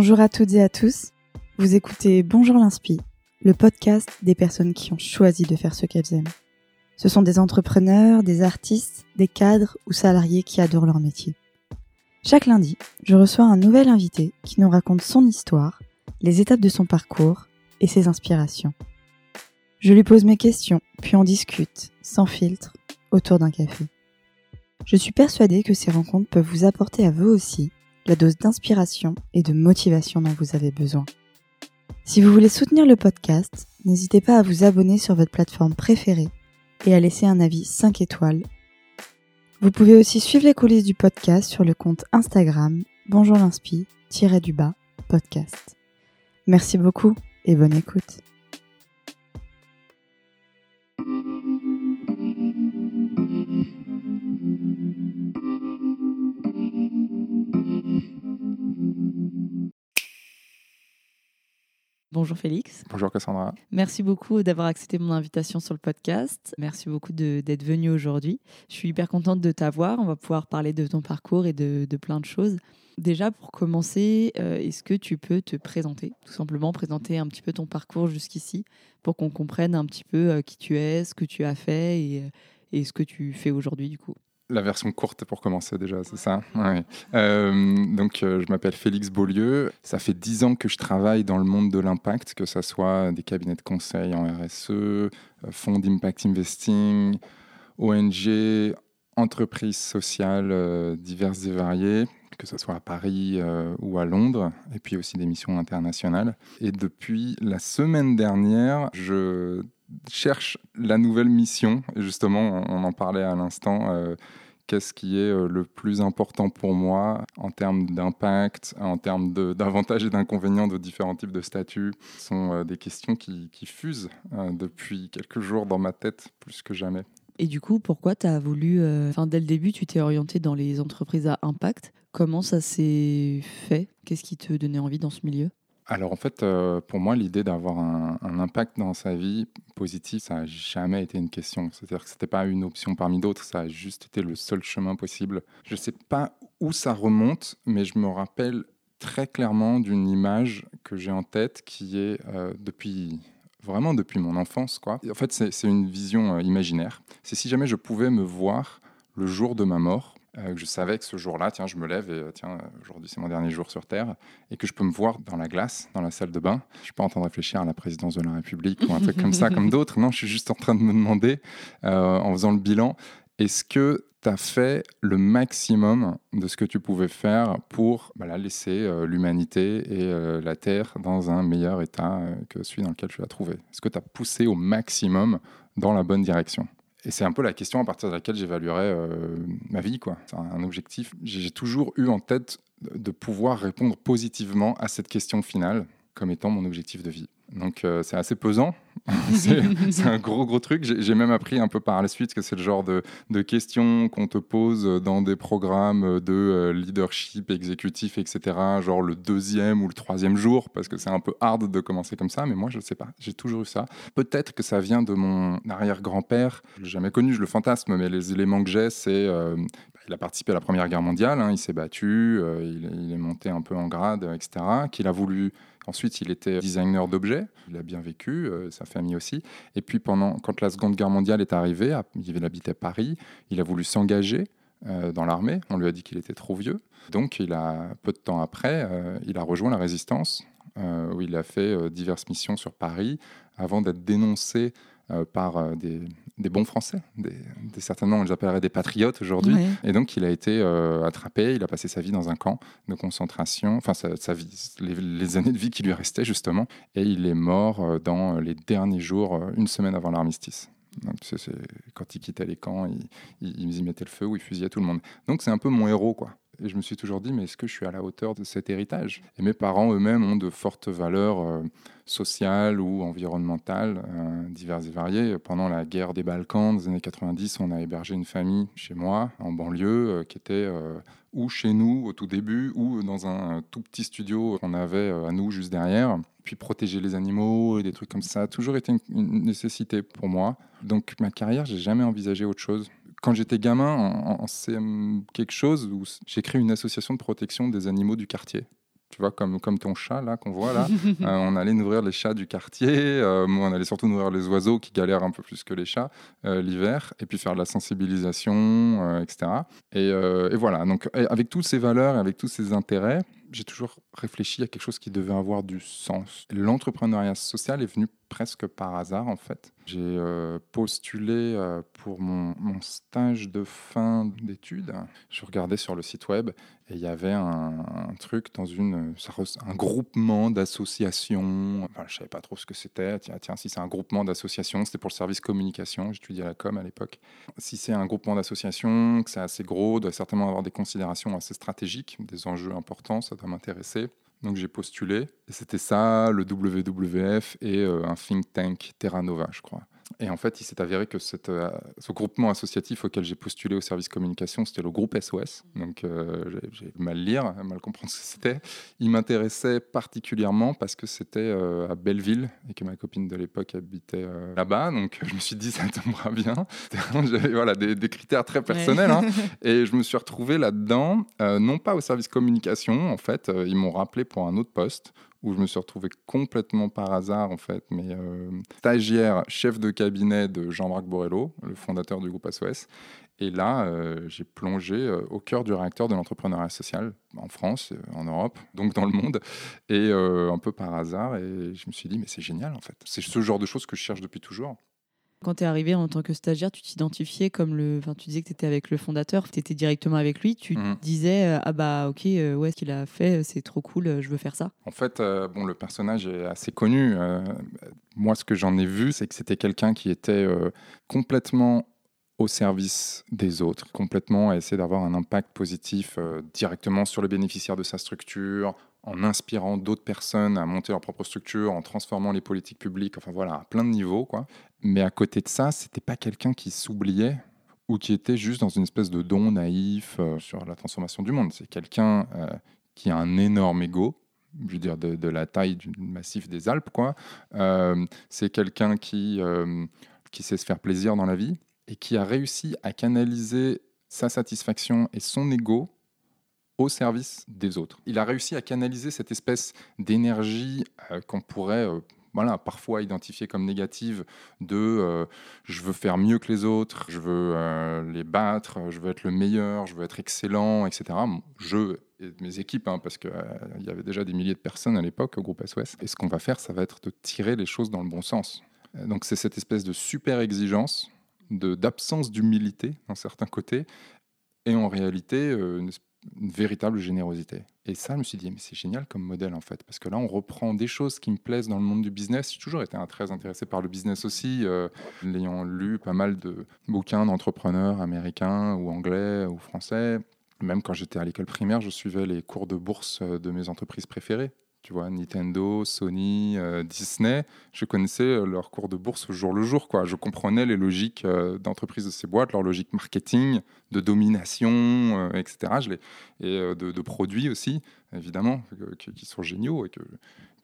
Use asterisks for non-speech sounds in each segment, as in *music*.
Bonjour à toutes et à tous. Vous écoutez Bonjour l'Inspi, le podcast des personnes qui ont choisi de faire ce qu'elles aiment. Ce sont des entrepreneurs, des artistes, des cadres ou salariés qui adorent leur métier. Chaque lundi, je reçois un nouvel invité qui nous raconte son histoire, les étapes de son parcours et ses inspirations. Je lui pose mes questions, puis on discute, sans filtre, autour d'un café. Je suis persuadée que ces rencontres peuvent vous apporter à vous aussi la dose d'inspiration et de motivation dont vous avez besoin. Si vous voulez soutenir le podcast, n'hésitez pas à vous abonner sur votre plateforme préférée et à laisser un avis 5 étoiles. Vous pouvez aussi suivre les coulisses du podcast sur le compte Instagram bonjour du bas podcast. Merci beaucoup et bonne écoute. Bonjour Félix. Bonjour Cassandra. Merci beaucoup d'avoir accepté mon invitation sur le podcast. Merci beaucoup d'être venu aujourd'hui. Je suis hyper contente de t'avoir. On va pouvoir parler de ton parcours et de, plein de choses. Déjà, pour commencer, euh, est-ce que tu peux te présenter Tout simplement présenter un petit peu ton parcours jusqu'ici pour qu'on comprenne un petit peu euh, qui tu es, ce que tu as fait et, et ce que tu fais aujourd'hui du coup? La version courte pour commencer déjà, c'est ça? Euh, Donc, euh, je m'appelle Félix Beaulieu. Ça fait dix ans que je travaille dans le monde de l'impact, que ce soit des cabinets de conseil en RSE, euh, fonds d'impact investing, ONG, entreprises sociales diverses et variées, que ce soit à Paris ou à Londres, et puis aussi des missions internationales. Et depuis la semaine dernière, je cherche la nouvelle mission. Et justement, on en parlait à l'instant. Euh, qu'est-ce qui est euh, le plus important pour moi en termes d'impact, en termes *laughs* d'avantages et d'inconvénients de différents types de statuts? Ce sont euh, des questions qui, fusent depuis quelques jours dans ma tête plus que jamais. Et du coup, pourquoi tu as voulu, dès le début, tu t'es orienté dans les entreprises à impact? Comment ça s'est fait? Qu'est-ce qui te donnait envie dans ce milieu? Alors en fait, euh, pour moi, l'idée d'avoir un, impact dans sa vie positif, ça n'a jamais été une question. C'est-à-dire que ce n'était pas une option parmi d'autres, ça a juste été le seul chemin possible. Je ne sais pas où ça remonte, mais je me rappelle très clairement d'une image que j'ai en tête qui est euh, depuis vraiment depuis mon enfance. Quoi. En fait, c'est une vision euh, imaginaire. C'est si jamais je pouvais me voir le jour de ma mort, euh, je savais que ce jour-là, tiens, je me lève et euh, tiens, aujourd'hui c'est mon dernier jour sur Terre, et que je peux me voir dans la glace, dans la salle de bain. Je suis pas en train de réfléchir à la présidence de la République ou un truc comme ça, comme *laughs* d'autres. Non, je suis juste en train de me demander, euh, en faisant le bilan, est-ce que tu as fait le maximum de ce que tu pouvais faire pour bah, laisser l'humanité et la Terre dans un meilleur état que celui dans lequel tu l'as trouvé? Est-ce que tu as poussé au maximum dans la bonne direction? Et c'est un peu la question à partir de laquelle j'évaluerais euh, ma vie. quoi. C'est un objectif. J'ai toujours eu en tête de pouvoir répondre positivement à cette question finale comme étant mon objectif de vie. Donc euh, c'est assez pesant, *laughs* c'est un gros gros truc. J'ai même appris un peu par la suite que c'est le genre de, de questions qu'on te pose dans des programmes de euh, leadership exécutif, etc. Genre le deuxième ou le troisième jour, parce que c'est un peu hard de commencer comme ça, mais moi je ne sais pas, j'ai toujours eu ça. Peut-être que ça vient de mon arrière-grand-père, je l'ai jamais connu, je le fantasme, mais les éléments que j'ai, c'est... Euh, il a participé à la Première Guerre mondiale, hein, il s'est battu, il, il, est monté un peu en grade, etc. Qu'il a voulu Ensuite, il était designer d'objets. Il a bien vécu, euh, sa famille aussi. Et puis, pendant, quand la Seconde Guerre mondiale est arrivée, il habitait Paris, il a voulu s'engager euh, dans l'armée. On lui a dit qu'il était trop vieux. Donc, peu de temps après, euh, il a rejoint la résistance, où il a fait diverses missions sur Paris, avant d'être dénoncé euh, par euh, des, bons Français, des, certainement on les appellerait des patriotes aujourd'hui. Et donc il a été euh, attrapé, il a passé sa vie dans un camp de concentration, enfin sa, vie, les, années de vie qui lui restaient justement, et il est mort dans les derniers jours, une semaine avant l'armistice. quand il quittait les camps, il, il, y mettait le feu ou il fusillait tout le monde. Donc c'est un peu mon héros, quoi. Et je me suis toujours dit, mais est-ce que je suis à la hauteur de cet héritage? Et mes parents eux-mêmes ont de fortes valeurs euh, sociales ou environnementales, euh, diverses et variées. Pendant la guerre des Balkans des années 90, on a hébergé une famille chez moi, en banlieue, euh, qui était ou chez nous au tout début, ou dans un tout petit studio qu'on avait à nous juste derrière. Puis protéger les animaux et des trucs comme ça a toujours été une, une nécessité pour moi. Donc ma carrière, j'ai jamais envisagé autre chose quand j'étais gamin, en, CM quelque chose, où j'ai créé une association de protection des animaux du quartier. tu vois, comme, comme ton chat là qu'on voit là. *laughs* Euh, on allait nourrir les chats du quartier, euh, on allait surtout nourrir les oiseaux qui galèrent un peu plus que les chats euh, l'hiver, et puis faire de la sensibilisation, etc. Et, et, voilà, donc avec toutes ces valeurs et avec tous ces intérêts, j'ai toujours réfléchi à quelque chose qui devait avoir du sens. L'entrepreneuriat social est venu presque par hasard en fait. J'ai euh, postulé euh, pour mon, stage de fin d'études. Je regardais sur le site web et il y avait un, truc dans une, un groupement d'associations. Enfin, je savais pas trop ce que c'était. Tiens, tiens, si c'est un groupement d'associations, c'était pour le service communication. J'étudiais la com à l'époque. Si c'est un groupement d'associations, que c'est assez gros, doit certainement avoir des considérations assez stratégiques, des enjeux importants, m'intéresser. Donc j'ai postulé. Et c'était ça, le WWF et euh, un think tank Terra Nova, je crois. Et en fait, il s'est avéré que cette, euh, ce groupement associatif auquel j'ai postulé au service communication, c'était le groupe SOS. Donc, euh, j'ai mal lire, mal comprendre ce que c'était. Il m'intéressait particulièrement parce que c'était euh, à Belleville et que ma copine de l'époque habitait là-bas. Donc, je me suis dit, *laughs* ça tombera bien. *laughs* J'avais voilà, des, critères très personnels. Hein. *laughs* Et je me suis retrouvé là-dedans, non pas au service communication, en fait. ils m'ont rappelé pour un autre poste où je me suis retrouvé complètement par hasard, en fait, mais euh, stagiaire, chef de cabinet de Jean-Marc Borello, le fondateur du groupe SOS. Et là, euh, j'ai plongé euh, au cœur du réacteur de l'entrepreneuriat social en France, en Europe, donc dans le monde, et un peu par hasard. Et je me suis dit, mais c'est génial, en fait. C'est ce genre de choses que je cherche depuis toujours. Quand tu es arrivé en tant que stagiaire, tu t'identifiais comme le. Enfin, tu disais que tu étais avec le fondateur, tu étais directement avec lui. Tu mmh. disais euh, Ah bah, ok, euh, ouais, ce qu'il a fait, c'est trop cool, euh, je veux faire ça. En fait, bon, le personnage est assez connu. moi, ce que j'en ai vu, c'est que c'était quelqu'un qui était complètement au service des autres, complètement à essayer d'avoir un impact positif directement sur les bénéficiaires de sa structure, en inspirant d'autres personnes à monter leur propre structure, en transformant les politiques publiques, enfin voilà, à plein de niveaux. Quoi. Mais à côté de ça, c'était pas quelqu'un qui s'oubliait ou qui était juste dans une espèce de don naïf euh, sur la transformation du monde. C'est quelqu'un euh, qui a un énorme ego, je veux dire de, la taille du massif des Alpes. Euh, c'est quelqu'un qui, qui sait se faire plaisir dans la vie et qui a réussi à canaliser sa satisfaction et son ego au service des autres. Il a réussi à canaliser cette espèce d'énergie euh, qu'on pourrait euh, voilà, parfois identifier comme négative de euh, je veux faire mieux que les autres, je veux les battre, je veux être le meilleur, je veux être excellent, etc. Je et mes équipes, hein, parce qu'il y avait déjà des milliers de personnes à l'époque au groupe SOS. Et ce qu'on va faire, ça va être de tirer les choses dans le bon sens. Donc c'est cette espèce de super exigence, d'absence d'humilité dans certains côtés, et en réalité une espèce une véritable générosité. Et ça, je me suis dit, mais c'est génial comme modèle en fait, parce que là, on reprend des choses qui me plaisent dans le monde du business. J'ai toujours été très intéressé par le business aussi, euh, ayant lu pas mal de bouquins d'entrepreneurs américains ou anglais ou français. Même quand j'étais à l'école primaire, je suivais les cours de bourse de mes entreprises préférées tu vois, Nintendo, Sony, euh, Disney, je connaissais euh, leur cours de bourse au jour le jour. Je comprenais les logiques euh, d'entreprise de ces boîtes, leur logique marketing, de domination, etc. Je et de, de, produits aussi, évidemment, qui sont géniaux et que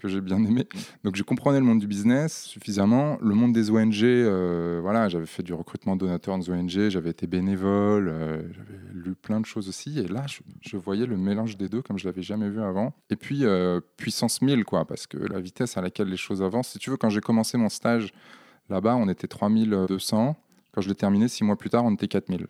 que j'ai bien aimé. Donc je comprenais le monde du business suffisamment. Le monde des ONG, euh, voilà, j'avais fait du recrutement donateur dans ONG, j'avais été bénévole, euh, j'avais lu plein de choses aussi. Et là, je, voyais le mélange des deux comme je l'avais jamais vu avant. Et puis euh, puissance 1000, quoi, parce que la vitesse à laquelle les choses avancent. Si tu veux, quand j'ai commencé mon stage là-bas, on était 3200. Quand je l'ai terminé, six mois plus tard, on était 4000.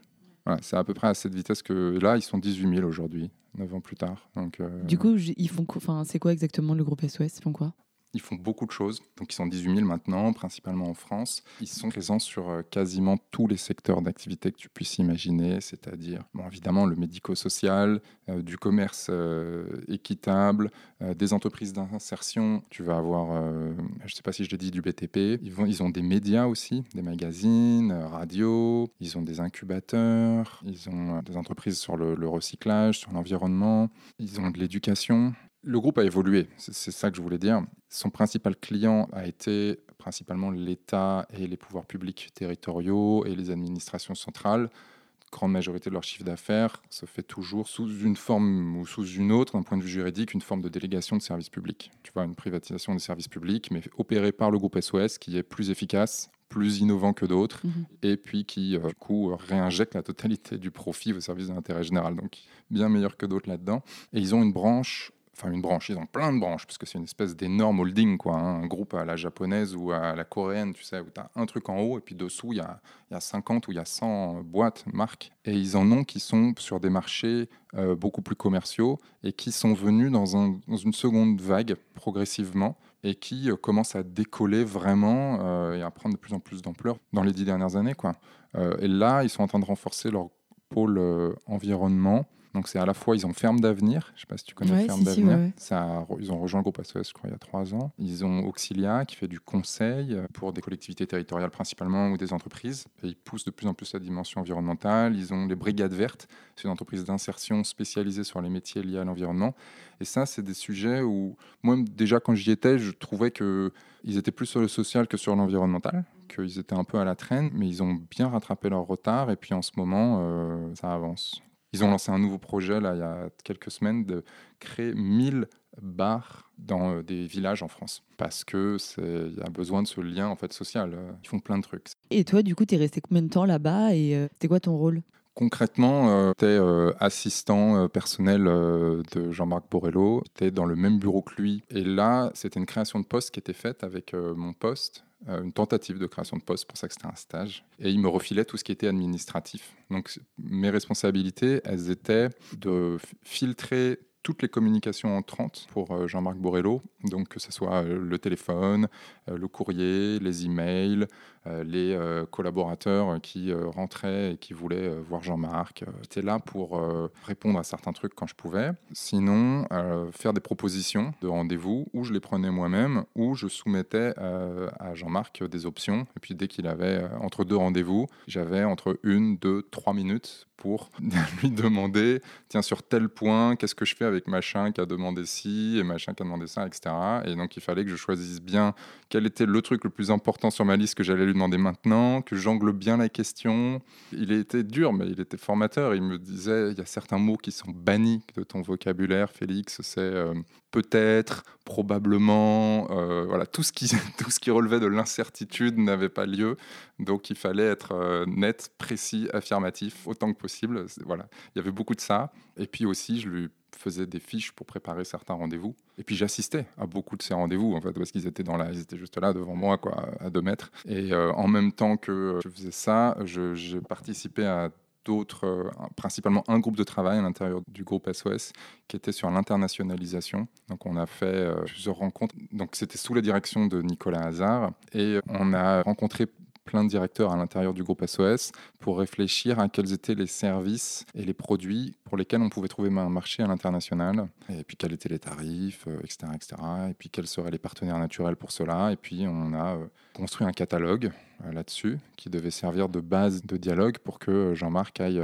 C'est à peu près à cette vitesse que là, ils sont 18 000 aujourd'hui. 9 ans plus tard. Donc, euh, Du coup, ils font, enfin, c'est quoi exactement le groupe SOS Ils font quoi? Ils font beaucoup de choses. Donc, ils sont 18 000 maintenant, principalement en France. Ils sont présents sur euh, quasiment tous les secteurs d'activité que tu puisses imaginer, c'est-à-dire, bon, évidemment, le médico-social, euh, du commerce euh, équitable, des entreprises d'insertion. Tu vas avoir, je ne sais pas si je l'ai dit, du BTP. Ils, ont des médias aussi, des magazines, radio. Ils ont des incubateurs. Ils ont des entreprises sur le recyclage, sur l'environnement. Ils ont de l'éducation. Le groupe a évolué, c'est ça que je voulais dire. Son principal client a été principalement l'État et les pouvoirs publics territoriaux et les administrations centrales. grande majorité de leur chiffre d'affaires se fait toujours sous une forme ou sous une autre, d'un point de vue juridique, une forme de délégation de services publics. Tu vois, une privatisation des services publics, mais opérée par le groupe SOS, qui est plus efficace, plus innovant que d'autres, mhm. et puis qui, euh, du coup, réinjecte la totalité du profit au service de l'intérêt général. Donc, bien meilleur que d'autres là-dedans. Et ils ont une branche enfin une branche, ils ont plein de branches, parce que c'est une espèce d'énorme holding, quoi, hein, un groupe à la japonaise ou à la coréenne, tu sais, où tu as un truc en haut, et puis dessous, il y a, y a 50 ou il y a 100 boîtes, marques, et ils en ont qui sont sur des marchés euh, beaucoup plus commerciaux, et qui sont venus dans, un, dans une seconde vague, progressivement, et qui euh, commencent à décoller vraiment euh, et à prendre de plus en plus d'ampleur dans les dix dernières années. Quoi. et là, ils sont en train de renforcer leur pôle environnement, donc c'est à la fois, ils ont Ferme d'Avenir, je ne sais pas si tu connais Ferme d'Avenir, ils ont rejoint le groupe SOS, je crois, il y a trois ans. Ils ont Auxilia qui fait du conseil pour des collectivités territoriales principalement ou des entreprises. Et ils poussent de plus en plus la dimension environnementale. Ils ont les Brigades Vertes, c'est une entreprise d'insertion spécialisée sur les métiers liés à l'environnement. Et ça, c'est des sujets où, moi, déjà, quand j'y étais, je trouvais qu'ils étaient plus sur le social que sur l'environnemental, qu'ils étaient un peu à la traîne, mais ils ont bien rattrapé leur retard. Et puis en ce moment, euh, ça avance. Ils ont lancé un nouveau projet là, il y a quelques semaines de créer 1000 bars dans euh, des villages en France parce que il y a besoin de ce lien en fait social. Ils font plein de trucs. Et toi, du coup, tu es resté combien de temps là-bas et euh, c'était quoi ton rôle? Concrètement, tu es assistant personnel de Jean-Marc Borrello. Tu es dans le même bureau que lui. Et là, c'était une création de poste qui était faite avec euh, mon poste euh, une tentative de création de poste, pour ça que c'était un stage. Et il me refilait tout ce qui était administratif. Donc mes responsabilités, elles étaient de filtrer toutes les communications entrantes pour euh, Jean-Marc Borrello, donc que ce soit euh, le téléphone, le courrier, les emails, les collaborateurs qui rentraient et qui voulaient voir Jean-Marc. J'étais là pour répondre à certains trucs quand je pouvais. Sinon, faire des propositions de rendez-vous où je les prenais moi-même, où je soumettais à Jean-Marc des options. Et puis dès qu'il avait entre deux rendez-vous, j'avais entre une, deux, trois minutes pour *laughs* lui demander, tiens, sur tel point, qu'est-ce que je fais avec machin qui a demandé ci et machin qui a demandé ça, etc. Et donc, il fallait que je choisisse bien quel était le truc le plus important sur ma liste que j'allais lui demander maintenant, que j'angle bien la question. Il était dur, mais il était formateur. Il me disait, il y a certains mots qui sont bannis de ton vocabulaire, Félix, c'est euh, peut-être, probablement, euh, voilà, tout ce, qui, *laughs* tout ce qui relevait de l'incertitude n'avait pas lieu. Donc il fallait être euh, net, précis, affirmatif, autant que possible. Voilà, il y avait beaucoup de ça. Et puis aussi, je lui faisais des fiches pour préparer certains rendez-vous. Et puis j'assistais à beaucoup de ces rendez-vous, en fait, parce qu'ils étaient, ils étaient juste là devant moi, à deux mètres. Et euh, en même temps que je faisais ça, je participais à d'autres, euh, principalement un groupe de travail à l'intérieur du groupe SOS qui était sur l'internationalisation. Donc on a fait euh, plusieurs rencontres. Donc c'était sous la direction de Nicolas Hazard et on a rencontré plein de directeurs à l'intérieur du groupe SOS pour réfléchir à quels étaient les services et les produits pour lesquels on pouvait trouver un marché à l'international, et puis quels étaient les tarifs, etc., euh, etc., et puis quels seraient les partenaires naturels pour cela. Et puis on a euh, construit un catalogue euh, là-dessus qui devait servir de base de dialogue pour que Jean-Marc aille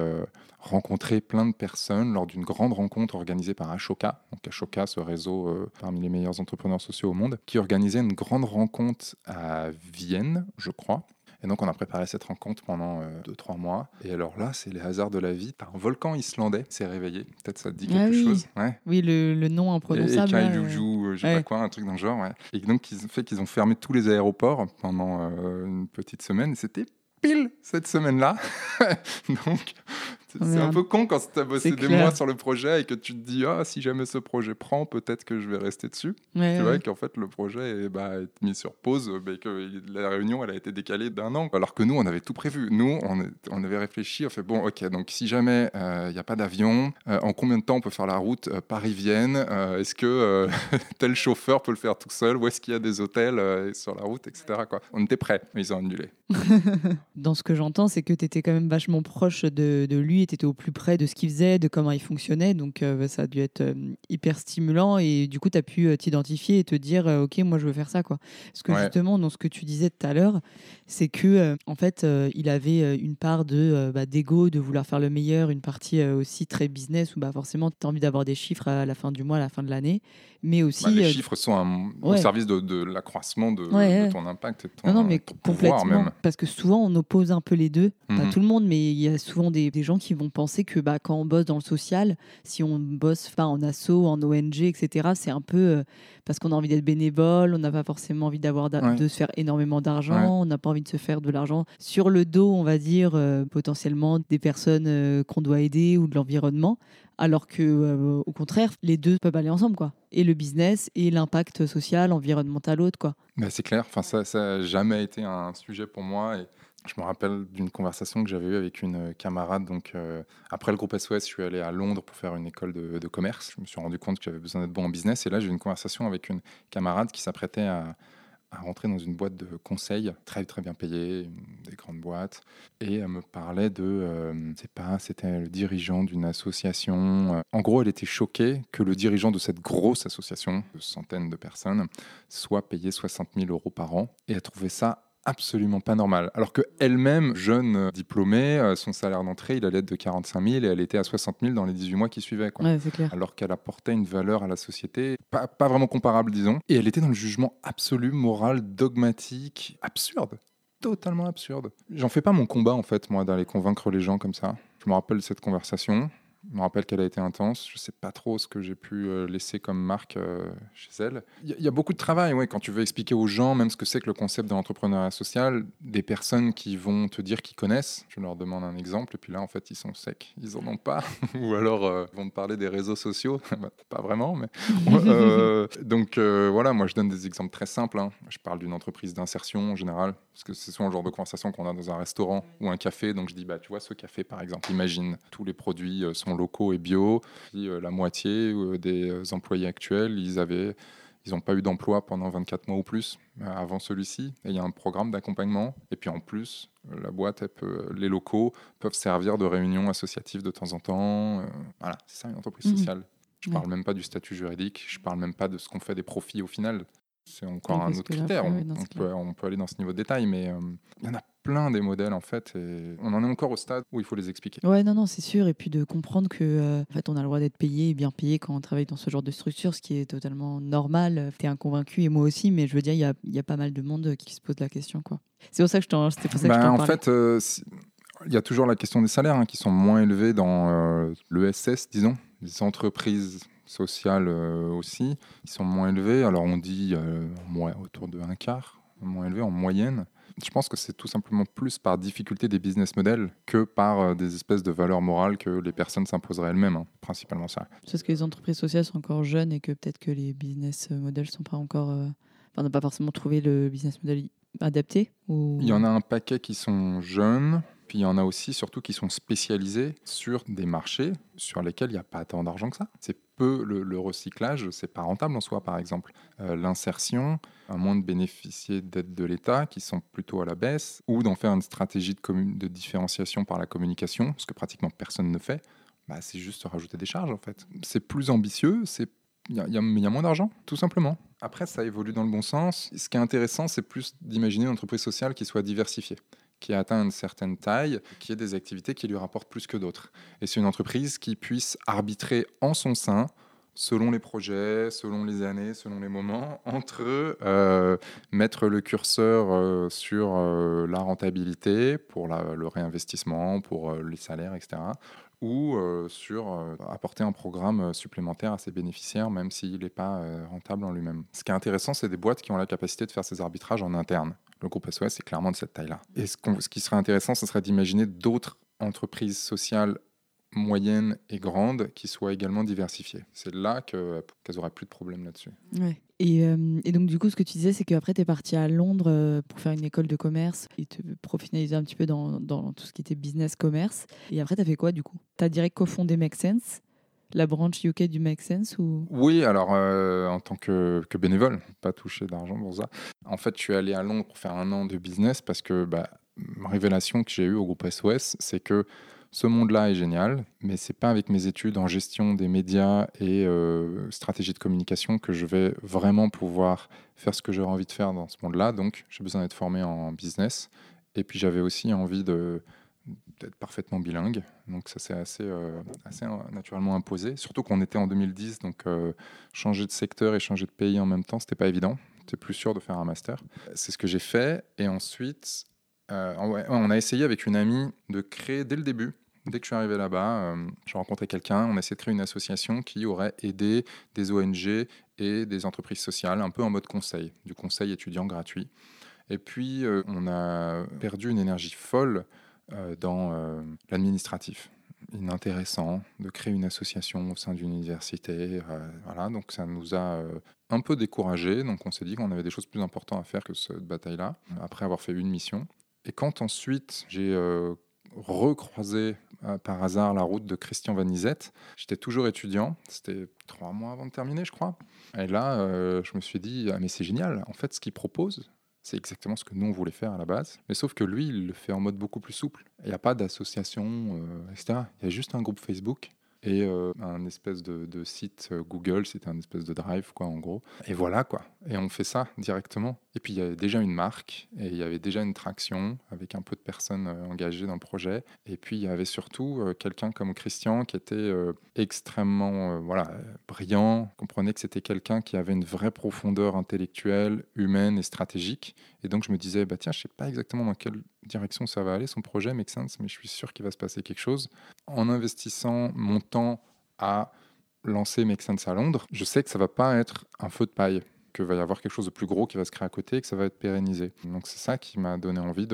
rencontrer plein de personnes lors d'une grande rencontre organisée par Ashoka. Donc Ashoka, ce réseau parmi les meilleurs entrepreneurs sociaux au monde, qui organisait une grande rencontre à Vienne, je crois, et donc, on a préparé cette rencontre pendant 2-3 euh, mois. Et alors là, c'est les hasards de la vie. un volcan islandais s'est réveillé. Peut-être ça te dit quelque ah chose. Ouais. Oui, le, le, nom imprononçable. Et, et euh, je sais pas quoi, un truc dans le genre. Et donc, ils ont fait qu'ils ont fermé tous les aéroports pendant euh, une petite semaine. C'était pile cette semaine-là. *laughs* donc, c'est un peu con quand tu as bossé des mois sur le projet et que tu te dis ah si jamais ce projet prend peut-être que je vais rester dessus. Tu vois qu'en fait le projet est, bah, mis sur pause mais que la réunion elle a été décalée d'un an. Alors que nous on avait tout prévu. Nous on, on avait réfléchi on fait bon ok donc si jamais il euh, n'y a pas d'avion euh, en combien de temps on peut faire la route euh, Paris-Vienne est-ce que *laughs* tel chauffeur peut le faire tout seul où est-ce qu'il y a des hôtels sur la route etc quoi. On était prêts mais ils ont annulé. *laughs* *laughs* Dans ce que j'entends c'est que tu étais quand même vachement proche de, de lui tu étais au plus près de ce qu'il faisait, de comment il fonctionnait. Donc, euh, ça a dû être euh, hyper stimulant. Et du coup, tu as pu euh, t'identifier et te dire, OK, moi, je veux faire ça. Quoi. Parce que justement, dans ce que tu disais tout à l'heure, c'est que en fait, il avait une part de bah, d'ego, de vouloir faire le meilleur, une partie aussi très business où bah, forcément, tu as envie d'avoir des chiffres à la fin du mois, à la fin de l'année. Mais aussi. Bah, les chiffres sont un, au service de, l'accroissement de, ton impact et de ton, non, non, mais complètement. Parce que souvent, on oppose un peu les deux. Pas mhm. tout le monde, mais il y a souvent des, des gens qui qui vont penser que bah, quand on bosse dans le social, si on bosse en asso, en ONG, etc., c'est un peu euh, parce qu'on a envie d'être bénévole, on n'a pas forcément envie d'avoir de se faire énormément d'argent, on n'a pas envie de se faire de l'argent sur le dos, on va dire, euh, potentiellement des personnes euh, qu'on doit aider ou de l'environnement alors que au contraire les deux peuvent aller ensemble quoi. Et le business et l'impact social environnemental autre quoi. Bah, c'est clair. Enfin ça n'a jamais été un sujet pour moi et je me rappelle d'une conversation que j'avais eue avec une camarade. Donc, euh, après le groupe SOS, je suis allé à Londres pour faire une école de, commerce. Je me suis rendu compte que j'avais besoin d'être bon en business. Et là, j'ai eu une conversation avec une camarade qui s'apprêtait à, rentrer dans une boîte de conseil très très bien payée, des grandes boîtes, et elle me parlait de, euh, c'est pas, c'était le dirigeant d'une association. Euh, en gros, elle était choquée que le dirigeant de cette grosse association de centaines de personnes soit payé 60 000 euros par an, et elle trouvait ça absolument pas normal. Alors qu'elle-même, jeune euh, diplômée, euh, son salaire d'entrée, il allait être de 45 000 et elle était à 60 000 dans les 18 mois qui suivaient. Quoi. Alors qu'elle apportait une valeur à la société, pas, pas vraiment comparable, disons. Et elle était dans le jugement absolu, moral, dogmatique, absurde. Totalement absurde. J'en fais pas mon combat, en fait, moi, d'aller convaincre les gens comme ça. Je me rappelle cette conversation. Je me rappelle qu'elle a été intense. Je ne sais pas trop ce que j'ai pu euh, laisser comme marque euh, chez elle. Il y, a beaucoup de travail, ouais, quand tu veux expliquer aux gens, même ce que c'est que le concept de l'entrepreneuriat social, des personnes qui vont te dire qu'ils connaissent. Je leur demande un exemple, et puis là, en fait, ils sont secs. Ils n'en ont pas. *laughs* Ou alors, euh, ils vont te parler des réseaux sociaux. *laughs* Bah, pas vraiment, mais. *laughs* donc, voilà, moi, je donne des exemples très simples. Hein. Je parle d'une entreprise d'insertion en général, parce que c'est souvent le genre de conversation qu'on a dans un restaurant ou un café. Donc, je dis, bah, tu vois, ce café, par exemple, imagine, tous les produits sont locaux et bio. Euh, la moitié euh, des euh, employés actuels, ils avaient ils n'ont pas eu d'emploi pendant 24 mois ou plus avant celui-ci. Et il y a un programme d'accompagnement. Et puis en plus, la boîte, les locaux peuvent servir de réunion associative de temps en temps. voilà, c'est ça une entreprise mmh. sociale. Je ne parle même pas du statut juridique, je ne parle même pas de ce qu'on fait des profits au final. C'est encore un autre critère. on, peut, on, peut, aller dans ce niveau de détail, mais il y en a plein des modèles en fait et on en est encore au stade où il faut les expliquer. Ouais non non c'est sûr et puis de comprendre que euh, en fait on a le droit d'être payé et bien payé quand on travaille dans ce genre de structure ce qui est totalement normal. Tu es inconvaincu et moi aussi mais je veux dire il y a, y a, pas mal de monde qui se pose la question quoi. C'est pour ça que je t'en c'était pour ça que ben, En fait euh, il y a toujours la question des salaires hein, qui sont moins élevés dans euh, l'ESS disons les entreprises sociales aussi ils sont moins élevés alors on dit moins autour de un quart moins élevé en moyenne je pense que c'est tout simplement plus par difficulté des business models que par euh, des espèces de valeurs morales que les personnes s'imposeraient elles-mêmes, hein, principalement ça. Parce que les entreprises sociales sont encore jeunes et que peut-être que les business models sont pas encore, euh, enfin, n'ont pas forcément trouvé le business model adapté. Ou... Il y en a un paquet qui sont jeunes, puis il y en a aussi surtout qui sont spécialisés sur des marchés sur lesquels il n'y a pas tant d'argent que ça. C'est le, recyclage, c'est pas rentable en soi par exemple. Euh, l'insertion, à moins de bénéficier d'aides de l'État qui sont plutôt à la baisse, ou d'en faire une stratégie de, de différenciation par la communication, ce que pratiquement personne ne fait, bah, c'est juste rajouter des charges en fait. C'est plus ambitieux, c'est il y, y, a moins d'argent, tout simplement. Après, ça évolue dans le bon sens. Ce qui est intéressant, c'est plus d'imaginer une entreprise sociale qui soit diversifiée qui a atteint une certaine taille, qui ait des activités qui lui rapportent plus que d'autres. Et c'est une entreprise qui puisse arbitrer en son sein, selon les projets, selon les années, selon les moments, entre euh, mettre le curseur euh, sur euh, la rentabilité pour le réinvestissement, pour les salaires, etc., ou sur apporter un programme supplémentaire à ses bénéficiaires, même s'il n'est pas rentable en lui-même. Ce qui est intéressant, c'est des boîtes qui ont la capacité de faire ces arbitrages en interne. Le groupe SOS est clairement de cette taille-là. Et ce, qui serait intéressant, ce serait d'imaginer d'autres entreprises sociales moyennes et grandes qui soient également diversifiées. C'est là qu'elles n'auraient plus de problème là-dessus. Ouais. Et, euh, et, donc, du coup, ce que tu disais, c'est qu'après, tu es parti à Londres euh, pour faire une école de commerce et te professionnaliser un petit peu dans, tout ce qui était business-commerce. Et après, tu as fait quoi, du coup? Tu as direct cofondé Make Sense la branche UK du Make Sense ou... Oui, alors euh, en tant que, que, bénévole, pas touché d'argent pour ça. En fait, je suis allé à Londres pour faire un an de business parce que bah, ma révélation que j'ai eue au groupe SOS, c'est que ce monde-là est génial, mais c'est pas avec mes études en gestion des médias et euh, stratégie de communication que je vais vraiment pouvoir faire ce que j'aurais envie de faire dans ce monde-là. Donc, j'ai besoin d'être formé en business. Et puis, j'avais aussi envie d'être parfaitement bilingue. Donc ça s'est assez, euh, euh, naturellement imposé. Surtout qu'on était en 2010, donc changer de secteur et changer de pays en même temps, c'était pas évident. C'était plus sûr de faire un master. C'est ce que j'ai fait. Et ensuite, on a essayé avec une amie de créer dès le début Dès que je suis arrivé là-bas, euh, j'ai rencontré quelqu'un, on a essayé de créer une association qui aurait aidé des ONG et des entreprises sociales, un peu en mode conseil, du conseil étudiant gratuit. Et puis, euh, on a perdu une énergie folle euh, dans l'administratif inintéressant de créer une association au sein d'une université. voilà, donc ça nous a un peu découragés. Donc on s'est dit qu'on avait des choses plus importantes à faire que cette bataille-là, après avoir fait une mission. Et quand ensuite j'ai recroisé euh, par hasard la route de Christian Vanizette. J'étais toujours étudiant, c'était trois mois avant de terminer, je crois. Et là, euh, je me suis dit, ah, mais c'est génial, en fait, ce qu'il propose, c'est exactement ce que nous, on voulait faire à la base. Mais sauf que lui, il le fait en mode beaucoup plus souple. Il n'y a pas d'association, euh, etc. Il y a juste un groupe Facebook et euh, un espèce de, site euh, Google, c'était un espèce de drive, quoi, en gros. Et voilà, quoi. Et on fait ça directement. Et puis, il y avait déjà une marque, et il y avait déjà une traction avec un peu de personnes euh, engagées dans le projet. Et puis, il y avait surtout quelqu'un comme Christian qui était extrêmement voilà, brillant. Comprenait que c'était quelqu'un qui avait une vraie profondeur intellectuelle, humaine et stratégique. Et donc, je me disais, bah, tiens, je sais pas exactement dans quelle direction ça va aller, son projet Make Sense, mais je suis sûr qu'il va se passer quelque chose. En investissant mon temps à lancer Make Sense à Londres, je sais que ça va pas être un feu de paille, qu'il va y avoir quelque chose de plus gros qui va se créer à côté et que ça va être pérennisé. Donc c'est ça qui m'a donné envie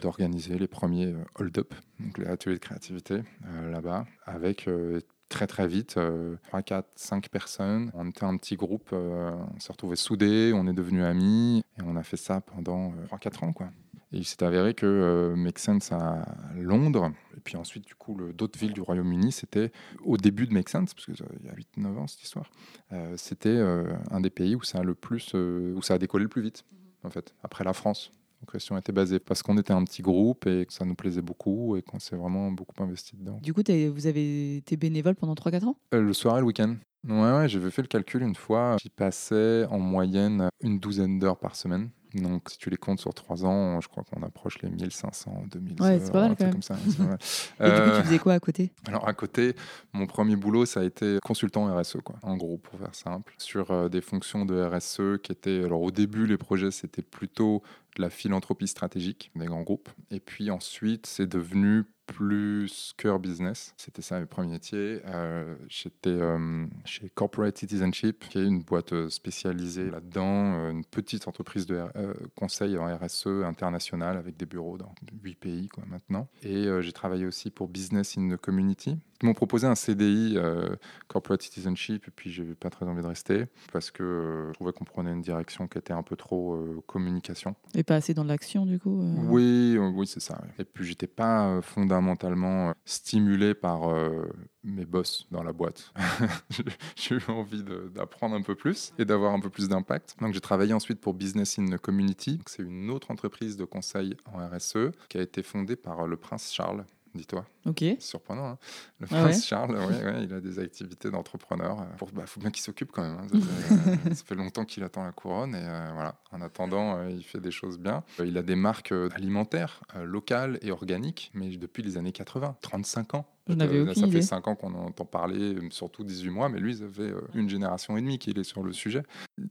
d'organiser les premiers euh, hold-up, donc les ateliers de créativité euh, là-bas, avec euh, très très vite, 3, 4, 5 personnes. On était un petit groupe, on s'est retrouvés soudés, on est devenus amis et on a fait ça pendant 3-4 ans. quoi. Et il s'est avéré que euh, Make Sense à Londres, et puis ensuite, du coup, d'autres villes du Royaume-Uni, c'était au début de Make Sense, parce qu'il y a 8-9 ans cette histoire, euh, c'était euh, un des pays où ça a le plus, où ça a décollé le plus vite, en fait, après la France. Donc, question était basée parce qu'on était un petit groupe et que ça nous plaisait beaucoup et qu'on s'est vraiment beaucoup investi dedans. Du coup, vous avez été bénévole pendant 3-4 ans? Le soir et le week-end. Ouais, ouais j'avais fait le calcul une fois. J'y passais en moyenne une douzaine d'heures par semaine. Donc, si tu les comptes sur trois ans, je crois qu'on approche les 1500, 2000 ouais, c'est pas mal quand même. Comme ça, *laughs* Et du coup, tu euh, faisais quoi à côté? Alors, à côté, mon premier boulot, ça a été consultant RSE, quoi. En gros, pour faire simple, sur euh, des fonctions de RSE qui étaient. Alors, au début, les projets, c'était plutôt de la philanthropie stratégique des grands groupes. Et puis ensuite, c'est devenu plus cœur business. C'était ça mes premiers métiers. Euh, j'étais euh, chez Corporate Citizenship, qui est une boîte euh, spécialisée là-dedans, une petite entreprise de conseil en RSE international avec des bureaux dans huit pays quoi, maintenant. Et j'ai travaillé aussi pour Business in the Community, m'ont proposé un CDI euh, corporate citizenship et puis j'ai pas très envie de rester parce que euh, je trouvais qu'on prenait une direction qui était un peu trop euh, communication. Et pas assez dans l'action du coup. Oui, oui c'est ça. Et puis j'étais pas fondamentalement stimulé par mes boss dans la boîte. *laughs* j'ai eu envie d'apprendre un peu plus et d'avoir un peu plus d'impact. Donc j'ai travaillé ensuite pour Business in the Community. C'est une autre entreprise de conseil en RSE qui a été fondée par le prince Charles dis-toi. Ok. Surprenant. Hein. le ah prince Charles, ouais, il a des activités d'entrepreneur. Il bah, faut bien qu'il s'occupe quand même. Hein. *laughs* Ça, fait, longtemps qu'il attend la couronne et euh, voilà. En attendant, euh, il fait des choses bien. Euh, il a des marques alimentaires locales et organiques, mais depuis les années 80, 35 ans. Je n'avais aucune Ça fait 5 ans qu'on entend parler, surtout 18 mois, mais lui, ça fait une génération et demie qu'il est sur le sujet.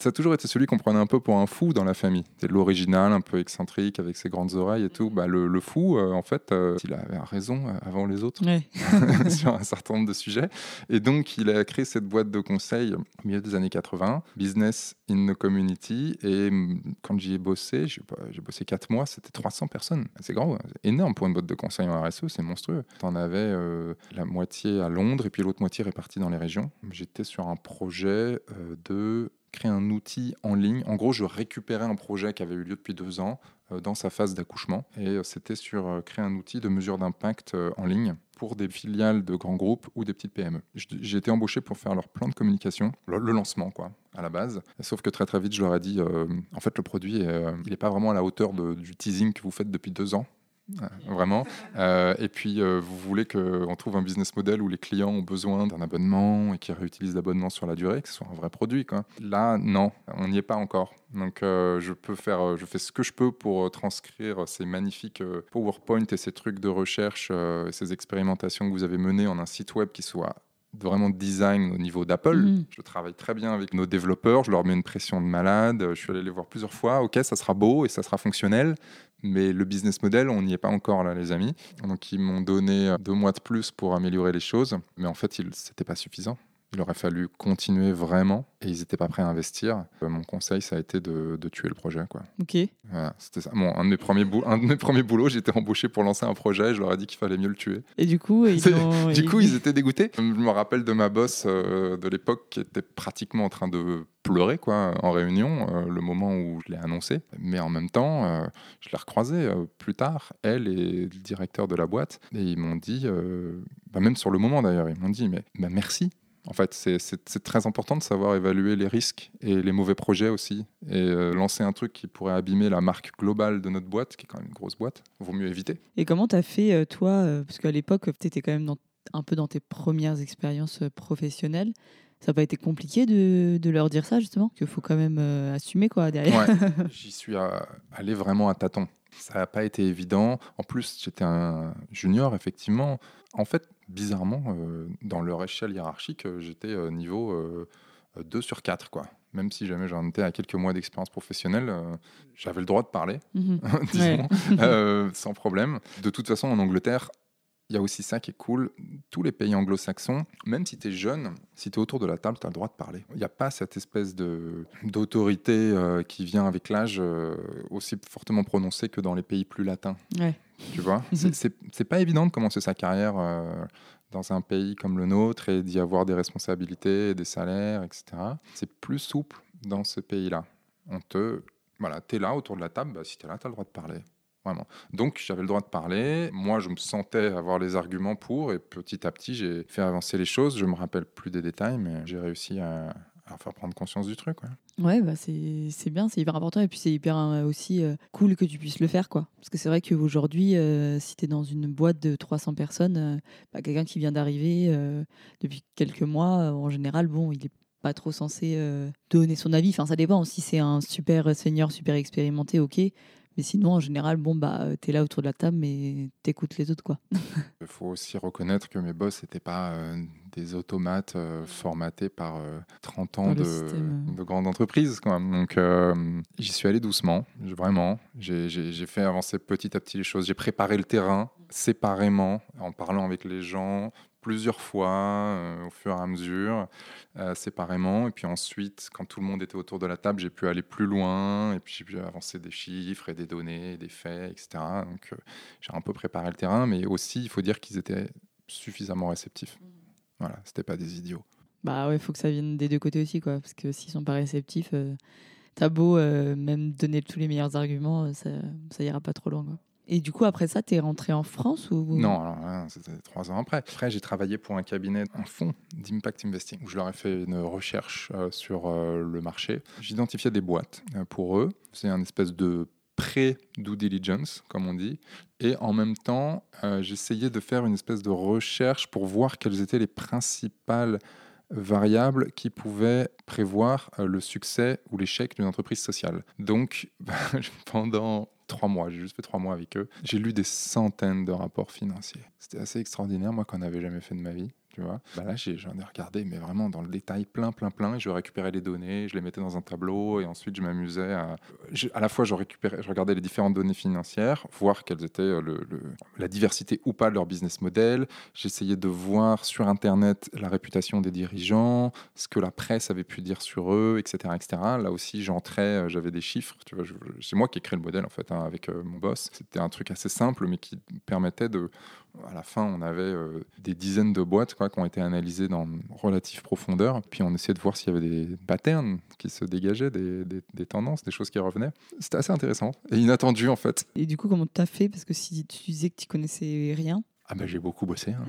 Ça a toujours été celui qu'on prenait un peu pour un fou dans la famille. C'est l'original, un peu excentrique, avec ses grandes oreilles et tout. Bah, le, fou, en fait, il avait raison avant les autres *laughs* sur un certain nombre de sujets. Et donc, il a créé cette boîte de conseil au milieu des années 80, Business in the Community. Et quand j'y ai bossé, j'ai bossé 4 mois, c'était 300 personnes. C'est grand, c'est énorme pour une boîte de conseil en RSE, c'est monstrueux. Tu en avais euh, la moitié à Londres et puis l'autre moitié répartie dans les régions. J'étais sur un projet euh, de créer un outil en ligne. En gros, je récupérais un projet qui avait eu lieu depuis deux ans euh, dans sa phase d'accouchement. Et euh, c'était sur euh, créer un outil de mesure d'impact en ligne pour des filiales de grands groupes ou des petites PME. J'ai été embauché pour faire leur plan de communication, le, lancement quoi, à la base. Sauf que très très vite, je leur ai dit, en fait, le produit, n'est pas vraiment à la hauteur du teasing que vous faites depuis deux ans. Vraiment. Euh, et puis, euh, vous voulez qu'on trouve un business model où les clients ont besoin d'un abonnement et qui réutilisent l'abonnement sur la durée, que ce soit un vrai produit. Là, non, on n'y est pas encore. Donc, euh, je peux faire, je fais ce que je peux pour transcrire ces magnifiques PowerPoint et ces trucs de recherche, ces expérimentations que vous avez menées en un site web qui soit vraiment de design au niveau d'Apple. Mhm. Je travaille très bien avec nos développeurs, je leur mets une pression de malade. Je suis allé les voir plusieurs fois. Ok, ça sera beau et ça sera fonctionnel, mais le business model, on n'y est pas encore là, les amis. Donc ils m'ont donné deux mois de plus pour améliorer les choses, mais en fait, c'était pas suffisant. Il aurait fallu continuer vraiment et ils n'étaient pas prêts à investir. Euh, mon conseil, ça a été de, de tuer le projet. Quoi. Ok. Voilà, c'était ça. Bon, un, de mes premiers bou- un de mes premiers boulots, j'étais embauché pour lancer un projet et je leur ai dit qu'il fallait mieux le tuer. Et du coup, ils ont- Du coup, ils étaient dégoûtés. Je me rappelle de ma boss euh, de l'époque qui était pratiquement en train de pleurer quoi, en réunion euh, le moment où je l'ai annoncé. Mais en même temps, euh, je l'ai recroisée euh, plus tard, elle et le directeur de la boîte. Et ils m'ont dit, bah, même sur le moment d'ailleurs, ils m'ont dit, mais bah, merci. En fait, c'est- très important de savoir évaluer les risques et les mauvais projets aussi. Et euh, lancer un truc qui pourrait abîmer la marque globale de notre boîte, qui est quand même une grosse boîte, vaut mieux éviter. Et comment tu as fait, euh, toi, euh, parce qu'à l'époque, tu étais quand même dans- un peu dans tes premières expériences professionnelles. Ça n'a pas été compliqué de, de leur dire ça, justement? Qu'il faut quand même euh, assumer, quoi, derrière. Ouais, *laughs* j'y suis allé vraiment à tâtons. Ça n'a pas été évident. En plus, j'étais un junior, effectivement. En fait, bizarrement, euh, dans leur échelle hiérarchique, euh, j'étais euh, niveau euh, 2 sur 4. Quoi. Même si jamais j'en étais à quelques mois d'expérience professionnelle, euh, j'avais le droit de parler, Mhm. *laughs* disons, sans problème. De toute façon, en Angleterre, il y a aussi ça qui est cool. Tous les pays anglo-saxons, même si tu es jeune, si tu es autour de la table, tu as le droit de parler. Il n'y a pas cette espèce de- d'autorité euh, qui vient avec l'âge euh, aussi fortement prononcée que dans les pays plus latins. Ouais. Tu vois? *laughs* C'est- C'est c'est pas évident de commencer sa carrière euh, dans un pays comme le nôtre et d'y avoir des responsabilités, des salaires, etc. C'est plus souple dans ce pays-là. On te. Voilà, tu es là autour de la table, bah, si tu es là, tu as le droit de parler. Donc j'avais le droit de parler. Moi, je me sentais avoir les arguments pour, et petit à petit, j'ai fait avancer les choses. Je me rappelle plus des détails, mais j'ai réussi à, faire prendre conscience du truc. ouais. Bah c'est bien, c'est hyper important. Et puis c'est hyper euh, aussi euh, cool que tu puisses le faire, quoi. Parce que c'est vrai qu'aujourd'hui, euh, si tu es dans une boîte de 300 personnes, bah, quelqu'un qui vient d'arriver depuis quelques mois, en général, bon, il est pas trop censé donner son avis. Enfin, ça dépend. Si c'est un super senior, super expérimenté, ok. Mais sinon, en général, bon, bah, tu es là autour de la table, mais t'écoutes les autres, quoi. *laughs* Il faut aussi reconnaître que mes boss n'étaient pas euh, des automates euh, formatés par euh, 30 ans de, système, euh. de grande entreprise. Quoi. Donc euh, j'y suis allé doucement, vraiment. J'ai fait avancer petit à petit les choses. J'ai préparé le terrain séparément, en parlant avec les gens plusieurs fois, euh, au fur et à mesure, euh, séparément. Et puis ensuite, quand tout le monde était autour de la table, j'ai pu aller plus loin, et puis j'ai pu avancer des chiffres et des données, et des faits, etc. Donc euh, j'ai un peu préparé le terrain, mais aussi, il faut dire qu'ils étaient suffisamment réceptifs. Voilà, c'était pas des idiots. Bah ouais, faut que ça vienne des deux côtés aussi, quoi. Parce que s'ils sont pas réceptifs, euh, t'as beau euh, même donner tous les meilleurs arguments, ça, ça ira pas trop loin, quoi. Et du coup, après ça, t'es rentré en France ou Non, là, c'était trois ans après. Après, j'ai travaillé pour un cabinet, un fonds d'impact investing, où je leur ai fait une recherche euh, sur euh, le marché. J'identifiais des boîtes euh, pour eux. C'est un espèce de pré-due diligence, comme on dit. Et en même temps, j'essayais de faire une espèce de recherche pour voir quelles étaient les principales variables qui pouvaient prévoir le succès ou l'échec d'une entreprise sociale. Donc, *laughs* pendant trois mois, j'ai juste fait trois mois avec eux, j'ai lu des centaines de rapports financiers. C'était assez extraordinaire, moi, qu'on n'avait jamais fait de ma vie. Tu vois bah là, j'en ai, regardé, mais vraiment dans le détail, plein, plein, plein. Et je récupérais les données, je les mettais dans un tableau, et ensuite je m'amusais à. je- à la fois, je, récupérais, je regardais les différentes données financières, voir quelles étaient euh, le, le- la diversité ou pas de leur business model. J'essayais de voir sur Internet la réputation des dirigeants, ce que la presse avait pu dire sur eux, etc. etc. Là aussi, j'entrais, euh, j'avais des chiffres. Tu vois, je- c'est moi qui ai créé le modèle en fait hein, avec euh, mon boss. C'était un truc assez simple, mais qui permettait de. À la fin, on avait euh, des dizaines de boîtes quoi, qui ont été analysées dans relative profondeur. Puis on essayait de voir s'il y avait des patterns qui se dégageaient, des, des- des tendances, des choses qui revenaient. C'était assez intéressant et inattendu en fait. Et du coup, comment t'as fait? Parce que si tu disais que tu connaissais rien, Ah ben j'ai beaucoup bossé. hein.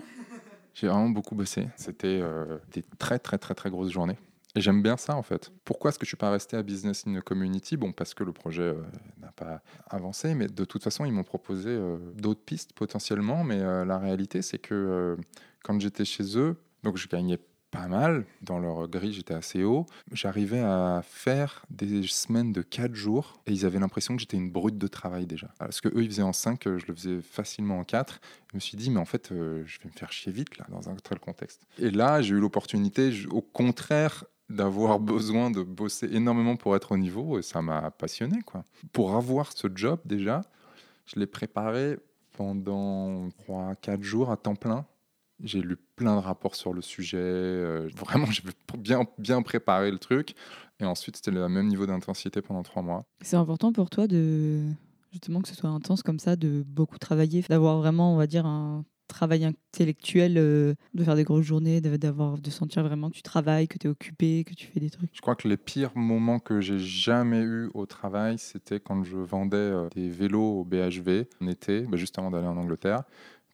J'ai vraiment beaucoup bossé. C'était euh, des très très très très grosses journées. Et j'aime bien ça en fait. Pourquoi est-ce que je suis pas resté à Business in a Community? Bon, parce que le projet euh, n'a pas avancé, mais de toute façon, ils m'ont proposé euh, d'autres pistes potentiellement. Mais euh, la réalité, c'est que quand j'étais chez eux, donc je gagnais pas mal. Dans leur grille, j'étais assez haut. J'arrivais à faire des semaines de 4 jours et ils avaient l'impression que j'étais une brute de travail déjà. Parce que eux, ils faisaient en 5, je le faisais facilement en 4. Je me suis dit, mais en fait, je vais me faire chier vite là, dans un tel contexte. Et là, j'ai eu l'opportunité, au contraire, d'avoir besoin de bosser énormément pour être au niveau et ça m'a passionné quoi. Pour avoir ce job déjà, je l'ai préparé pendant 3 4 jours à temps plein. J'ai lu plein de rapports sur le sujet, euh, vraiment j'ai bien bien préparé le truc et ensuite c'était le même niveau d'intensité pendant 3 mois. C'est important pour toi de justement que ce soit intense comme ça de beaucoup travailler, d'avoir vraiment on va dire un travail intellectuel, euh, de faire des grosses journées, d'avoir, de sentir vraiment que tu travailles, que tu es occupé, que tu fais des trucs Je crois que les pires moments que j'ai jamais eu au travail, c'était quand je vendais euh, des vélos au BHV en été, bah, juste avant d'aller en Angleterre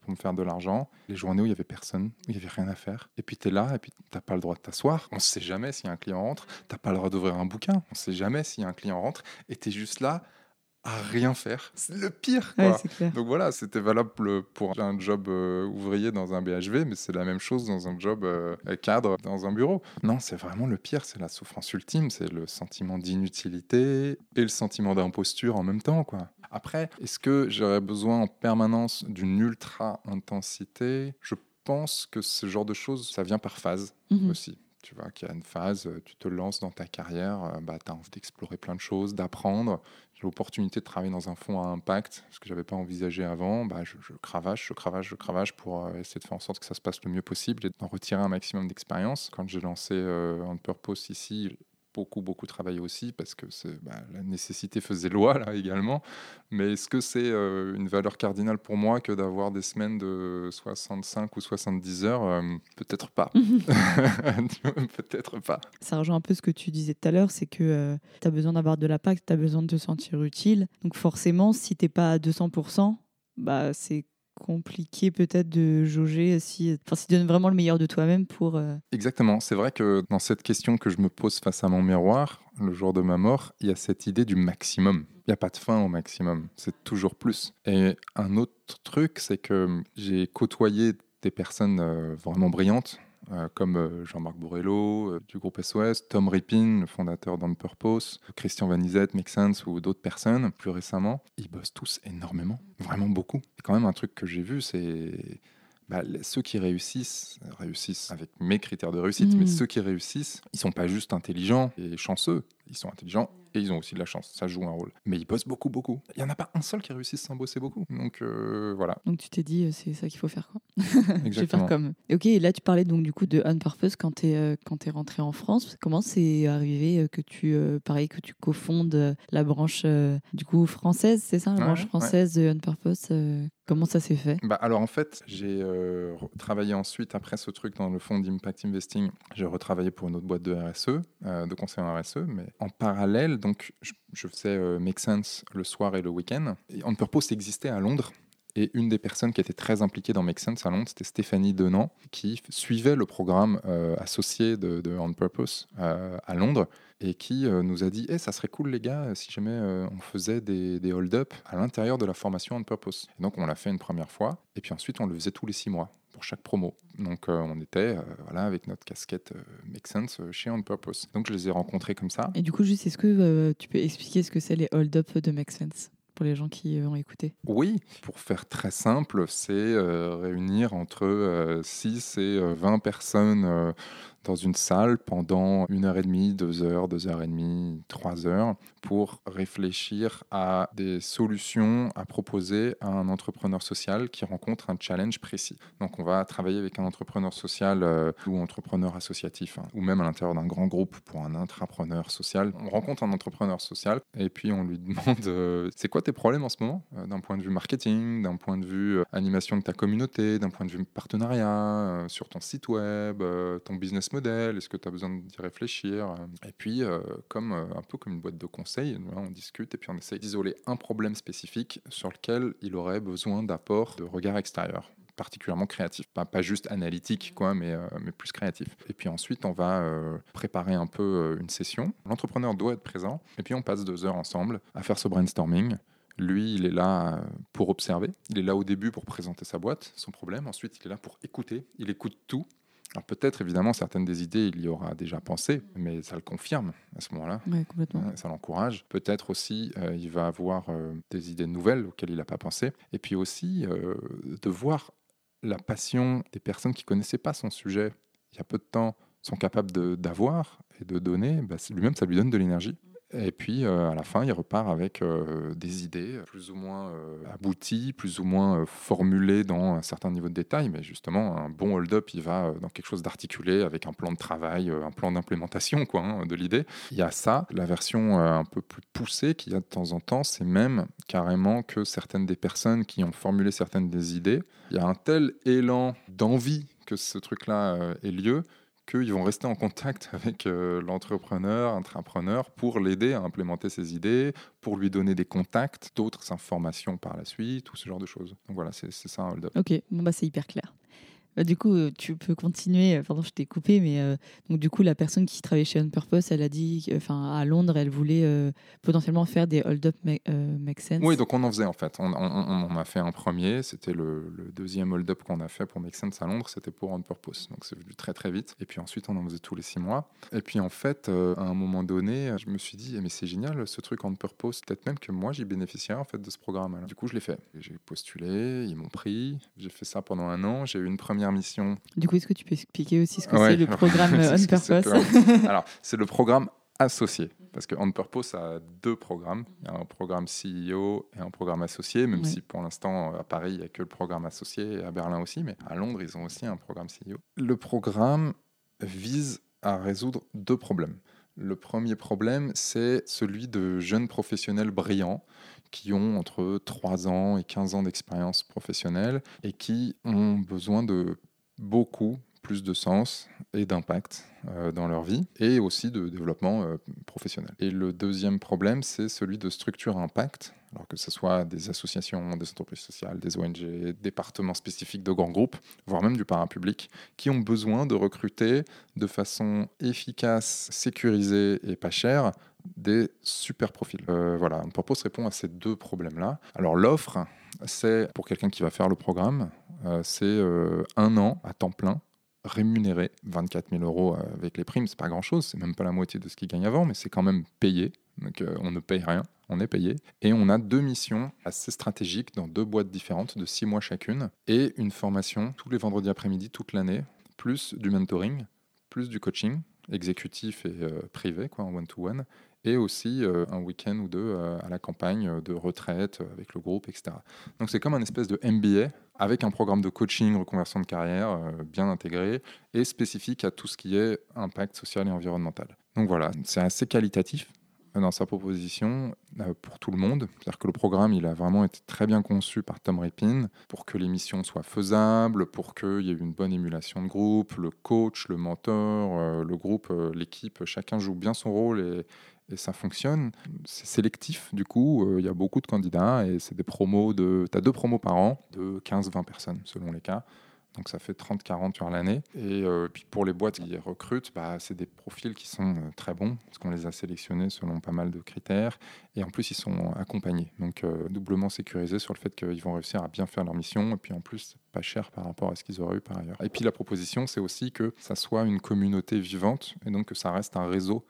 pour me faire de l'argent. Les journées où il y avait personne, où il y avait rien à faire. Et puis tu es là, et puis tu n'as pas le droit de t'asseoir. On ne sait jamais si un client rentre. Tu n'as pas le droit d'ouvrir un bouquin. On ne sait jamais si un client rentre. Et tu es juste là à rien faire. C'est le pire. Donc voilà, c'était valable pour un job euh, ouvrier dans un BHV, mais c'est la même chose dans un job euh, cadre dans un bureau. Non, c'est vraiment le pire, c'est la souffrance ultime, c'est le sentiment d'inutilité et le sentiment d'imposture en même temps. Quoi. Après, est-ce que j'aurais besoin en permanence d'une ultra intensité Je pense que ce genre de choses, ça vient par phase mhm. aussi. Tu vois qu'il y a une phase, tu te lances dans ta carrière, bah, tu as envie d'explorer plein de choses, d'apprendre l'opportunité de travailler dans un fonds à impact, ce que j'avais pas envisagé avant, bah, je, cravache, je cravache, je cravache pour euh, essayer de faire en sorte que ça se passe le mieux possible et d'en retirer un maximum d'expérience. Quand j'ai lancé euh, On Purpose ici, beaucoup, beaucoup travaillé aussi parce que bah, la nécessité faisait loi là également. Mais est-ce que c'est euh, une valeur cardinale pour moi que d'avoir des semaines de 65 ou 70 heures euh, Peut-être pas. *laughs* *laughs* Peut-être pas. Ça rejoint un peu ce que tu disais tout à l'heure, c'est que euh, tu as besoin d'avoir de la PAC, tu as besoin de te sentir utile. Donc forcément, si tu n'es pas à 200%, bah, c'est compliqué peut-être de jauger si, enfin, si tu donnes vraiment le meilleur de toi-même pour... Euh, Exactement. C'est vrai que dans cette question que je me pose face à mon miroir, le jour de ma mort, il y a cette idée du maximum. Il n'y a pas de fin au maximum. C'est toujours plus. Et un autre truc, c'est que j'ai côtoyé des personnes euh, vraiment brillantes comme euh, Jean-Marc Borrello euh, du groupe SOS, Tom Rippin, le fondateur d'On Purpose, Christian Vanizette, Make Sense ou d'autres personnes plus récemment, ils bossent tous énormément, vraiment beaucoup. Et quand même un truc que j'ai vu, c'est bah, ceux qui réussissent, réussissent avec mes critères de réussite, mais mmh. ceux qui réussissent, ils sont pas juste intelligents et chanceux, ils sont intelligents et ils ont aussi de la chance. Ça joue un rôle. Mais ils bossent beaucoup, beaucoup. Il n'y en a pas un seul qui réussisse sans bosser beaucoup. Donc euh, voilà. Donc tu t'es dit, euh, c'est ça qu'il faut faire. Quoi. *laughs* Je vais faire comme. ok, et là tu parlais donc du coup de On Purpose quand tu es, euh, es rentré en France. Comment c'est arrivé que tu, pareil, que tu cofondes la branche du coup française, c'est ça, la branche française de On Purpose Comment ça s'est fait? Bah, Alors en fait, j'ai travaillé ensuite, après ce truc dans le fonds d'Impact Investing, j'ai retravaillé pour une autre boîte de RSE, de conseil en RSE, mais en parallèle, donc je, faisais euh, Make Sense le soir et le week-end. On Purpose existait à Londres. Et une des personnes qui était très impliquée dans Make Sense à Londres, c'était Stéphanie Denant, qui suivait le programme euh, associé de, On Purpose euh, à Londres et qui nous a dit hey, ça serait cool, les gars, si jamais on faisait des, des hold-up à l'intérieur de la formation On Purpose. Et donc, on l'a fait une première fois, et puis ensuite, on le faisait tous les six mois pour chaque promo. Donc euh, on était euh, voilà, avec notre casquette euh, Make Sense chez On Purpose. Donc je les ai rencontrés comme ça. Et du coup, juste, est-ce que tu peux expliquer ce que c'est les hold-up de Make Sense pour les gens qui vont écouter Oui, pour faire très simple, c'est réunir entre 6 et 20 personnes dans une salle pendant une heure et demie, deux heures, deux heures et demie, trois heures pour réfléchir à des solutions à proposer à un entrepreneur social qui rencontre un challenge précis. Donc on va travailler avec un entrepreneur social euh, ou entrepreneur associatif hein, ou même à l'intérieur d'un grand groupe pour un intrapreneur social. On rencontre un entrepreneur social et puis on lui *laughs* demande euh, c'est quoi tes problèmes en ce moment euh, d'un point de vue marketing, d'un point de vue animation de ta communauté, d'un point de vue partenariat sur ton site web, ton business model, est-ce que tu as besoin d'y réfléchir Et puis comme un peu comme une boîte de conseils on discute et puis on essaye d'isoler un problème spécifique sur lequel il aurait besoin d'apport de regard extérieur particulièrement créatif, pas, juste analytique, quoi, mais, euh, mais plus créatif. Et puis ensuite, on va euh, préparer un peu euh, une session. L'entrepreneur doit être présent, et puis on passe deux heures ensemble à faire ce brainstorming. Lui, il est là pour observer. Il est là au début pour présenter sa boîte, son problème. Ensuite, il est là pour écouter. Il écoute tout. Alors peut-être, évidemment, certaines des idées, il y aura déjà pensé, mais ça le confirme à ce moment-là. Oui, complètement. Ça l'encourage. Peut-être aussi, euh, il va avoir euh, des idées nouvelles auxquelles il n'a pas pensé. Et puis aussi, euh, de voir la passion des personnes qui ne connaissaient pas son sujet il y a peu de temps, sont capables d'avoir et de donner, bah, lui-même, ça lui donne de l'énergie. Et puis, euh, à la fin, il repart avec euh, des idées plus ou moins euh, abouties, plus ou moins formulées dans un certain niveau de détail. Mais justement, un bon hold-up, il va dans quelque chose d'articulé avec un plan de travail, un plan d'implémentation quoi, hein, de l'idée. Il y a ça. La version un peu plus poussée qu'il y a de temps en temps, c'est même carrément que certaines des personnes qui ont formulé certaines des idées, il y a un tel élan d'envie que ce truc-là ait lieu qu'ils vont rester en contact *laughs* avec euh, l'entrepreneur, intrapreneur, pour l'aider à implémenter ses idées, pour lui donner des contacts, d'autres informations par la suite, ou ce genre de choses. Donc voilà, c'est ça un hold-up. Ok, bon bah c'est hyper clair. Bah, du coup, euh, tu peux continuer. Euh, pardon, je t'ai coupé, mais euh, donc du coup, la personne qui travaillait chez On Purpose, elle a dit, enfin, à Londres, elle voulait potentiellement faire des hold-up make, sense. Oui, donc on en faisait en fait. On, en a fait un premier. C'était le, deuxième hold-up qu'on a fait pour Make Sense à Londres. C'était pour On Purpose. Donc c'est venu très très vite. Et puis ensuite, on en faisait tous les six mois. Et puis en fait, à un moment donné, je me suis dit, eh, mais c'est génial ce truc On Purpose. Peut-être même que moi, j'y bénéficiais en fait de ce programme. Du coup, je l'ai fait. J'ai postulé, ils m'ont pris. J'ai fait ça pendant un an. J'ai eu une première mission du coup, est-ce que tu peux expliquer aussi ce que c'est le *laughs* programme *laughs* On Purpose *laughs* Alors, c'est le programme associé. Parce que On Purpose a deux programmes. Un programme CEO et un programme associé, même si pour l'instant, à Paris, il n'y a que le programme associé, et à Berlin aussi, mais à Londres, ils ont aussi un programme CEO. Le programme vise à résoudre deux problèmes. Le premier problème, c'est celui de jeunes professionnels brillants qui ont entre 3 ans et 15 ans d'expérience professionnelle et qui ont besoin de beaucoup plus de sens et d'impact euh, dans leur vie et aussi de développement euh, professionnel. Et le deuxième problème, c'est celui de structure impact, alors que ce soit des associations, des entreprises sociales, des ONG, départements spécifiques de grands groupes, voire même du parapublic, qui ont besoin de recruter de façon efficace, sécurisée et pas chère des super profils. Euh, voilà, on propose répond à ces deux problèmes-là. Alors l'offre, c'est pour quelqu'un qui va faire le programme, euh, c'est euh, un an à temps plein rémunéré, 24 000 euros avec les primes, c'est pas grand-chose, c'est même pas la moitié de ce qu'il gagne avant, mais c'est quand même payé, donc on ne paye rien, on est payé. Et on a deux missions assez stratégiques dans deux boîtes différentes de six mois chacune, et une formation tous les vendredis après-midi toute l'année, plus du mentoring, plus du coaching exécutif et privé, quoi, en one-to-one, et aussi un week-end ou deux à la campagne de retraite avec le groupe, etc. Donc c'est comme un espèce de MBA avec un programme de coaching, reconversion de carrière bien intégré et spécifique à tout ce qui est impact social et environnemental. Donc voilà, c'est assez qualitatif dans sa proposition pour tout le monde. C'est-à-dire que le programme, il a vraiment été très bien conçu par Tom Ripin pour que les missions soient faisables, pour qu'il y ait une bonne émulation de groupe, le coach, le mentor, le groupe, l'équipe, chacun joue bien son rôle et ça fonctionne. C'est sélectif, du coup, euh, il y a beaucoup de candidats et c'est des promos de. Tu as deux promos par an de 15-20 personnes selon les cas. Donc ça fait 30-40 sur l'année. Et euh, puis pour les boîtes qui recrutent, bah, c'est des profils qui sont euh, très bons, parce qu'on les a sélectionnés selon pas mal de critères. Et en plus, ils sont accompagnés, donc doublement sécurisés sur le fait qu'ils vont réussir à bien faire leur mission. Et puis en plus, pas cher par rapport à ce qu'ils auraient eu par ailleurs. Et puis la proposition, c'est aussi que ça soit une communauté vivante, et donc que ça reste un réseau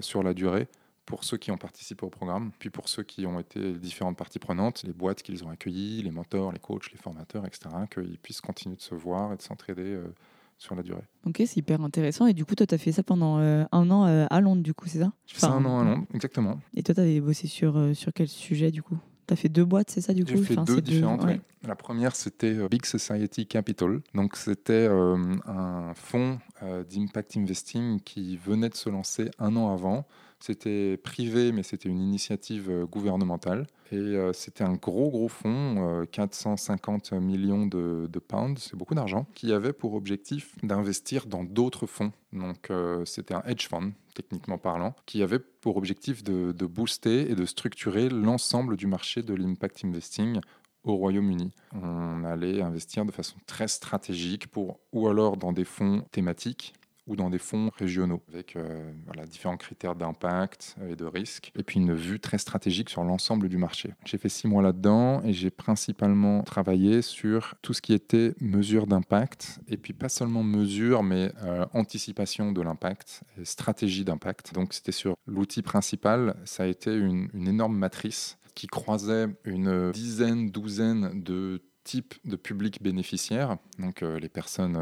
sur la durée pour ceux qui ont participé au programme, puis pour ceux qui ont été différentes parties prenantes, les boîtes qu'ils ont accueillies, les mentors, les coachs, les formateurs, etc., qu'ils puissent continuer de se voir et de s'entraider euh, sur la durée. Ok, c'est hyper intéressant. Et du coup, toi, tu as fait ça pendant euh, un an à Londres, du coup, c'est ça? J'ai fait un an à Londres, exactement. Et toi, tu avais bossé sur, sur quel sujet, du coup? Tu as fait deux boîtes, c'est ça du coup? J'ai fait deux différentes. La première, c'était Big Society Capital. Donc, c'était un fonds d'impact investing qui venait de se lancer un an avant c'était privé, mais c'était une initiative euh, gouvernementale. Et euh, c'était un gros, gros fonds, 450 euh, millions de, pounds, c'est beaucoup d'argent, qui avait pour objectif d'investir dans d'autres fonds. Donc c'était un hedge fund, techniquement parlant, qui avait pour objectif de, de booster et de structurer l'ensemble du marché de l'impact investing au Royaume-Uni. On allait investir de façon très stratégique pour, ou alors dans des fonds thématiques, ou dans des fonds régionaux, avec euh, différents critères d'impact et de risque, et puis une vue très stratégique sur l'ensemble du marché. J'ai fait six mois là-dedans et j'ai principalement travaillé sur tout ce qui était mesure d'impact, et puis pas seulement mesure, mais euh, anticipation de l'impact, stratégie d'impact. Donc c'était sur l'outil principal, ça a été une, énorme matrice qui croisait une dizaine, douzaine de types de publics bénéficiaires, donc euh, les personnes,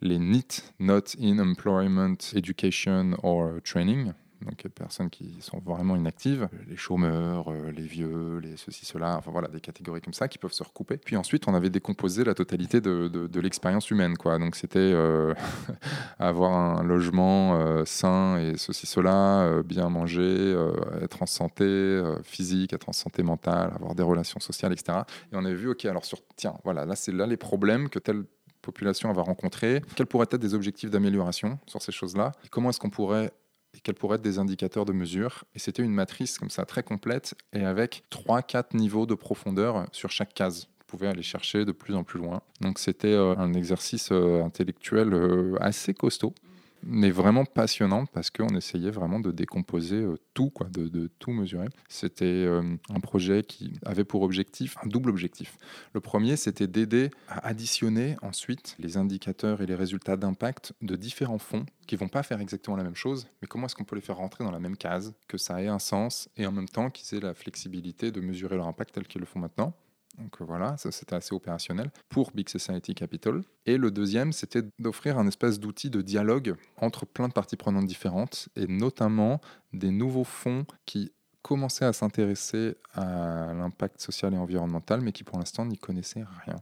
les NEET, Not in Employment, Education or Training, donc les personnes qui sont vraiment inactives, les chômeurs, euh, les vieux, les ceci, cela, enfin voilà, des catégories comme ça qui peuvent se recouper. Puis ensuite, on avait décomposé la totalité de, de, l'expérience humaine, quoi. Donc c'était euh, *laughs* avoir un logement euh, sain et ceci, cela, bien manger, être en santé physique, être en santé mentale, avoir des relations sociales, etc. Et on avait vu, ok, alors sur, tiens, voilà, là c'est là les problèmes que telle population va rencontrer, quels pourraient être des objectifs d'amélioration sur ces choses-là, comment est-ce qu'on pourrait et quels pourraient être des indicateurs de mesure. Et c'était une matrice comme ça très complète et avec 3-4 niveaux de profondeur sur chaque case. Vous pouvez aller chercher de plus en plus loin. Donc c'était euh, un exercice euh, intellectuel euh, assez costaud mais vraiment passionnante parce qu'on essayait vraiment de décomposer euh, tout, quoi, de, tout mesurer. C'était euh, un projet qui avait pour objectif un double objectif. Le premier, c'était d'aider à additionner ensuite les indicateurs et les résultats d'impact de différents fonds qui vont pas faire exactement la même chose, mais comment est-ce qu'on peut les faire rentrer dans la même case, que ça ait un sens et en même temps qu'ils aient la flexibilité de mesurer leur impact tel qu'ils le font maintenant. Donc euh, voilà, c'était assez opérationnel pour Big Society Capital. Et le deuxième, c'était d'offrir un espèce d'outil de dialogue entre plein de parties prenantes différentes, et notamment des nouveaux fonds qui commençaient à s'intéresser à l'impact social et environnemental, mais qui pour l'instant n'y connaissaient rien.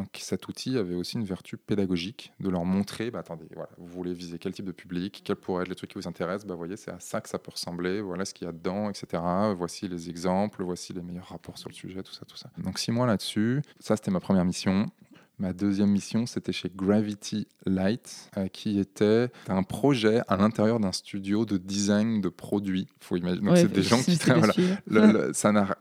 Donc cet outil avait aussi une vertu pédagogique de leur montrer, bah, attendez, voilà, vous voulez viser quel type de public, quels pourraient être les trucs qui vous intéressent, bah, voyez, c'est à ça que ça peut ressembler, voilà ce qu'il y a dedans, etc. Voici les exemples, voici les meilleurs rapports sur le sujet, tout ça, tout ça. Donc six mois là-dessus, ça c'était ma première mission. Ma deuxième mission, c'était chez Gravity Light, euh, qui était un projet à l'intérieur d'un studio de design de produits. Faut imaginer. Donc, c'est des gens qui. Voilà, *laughs*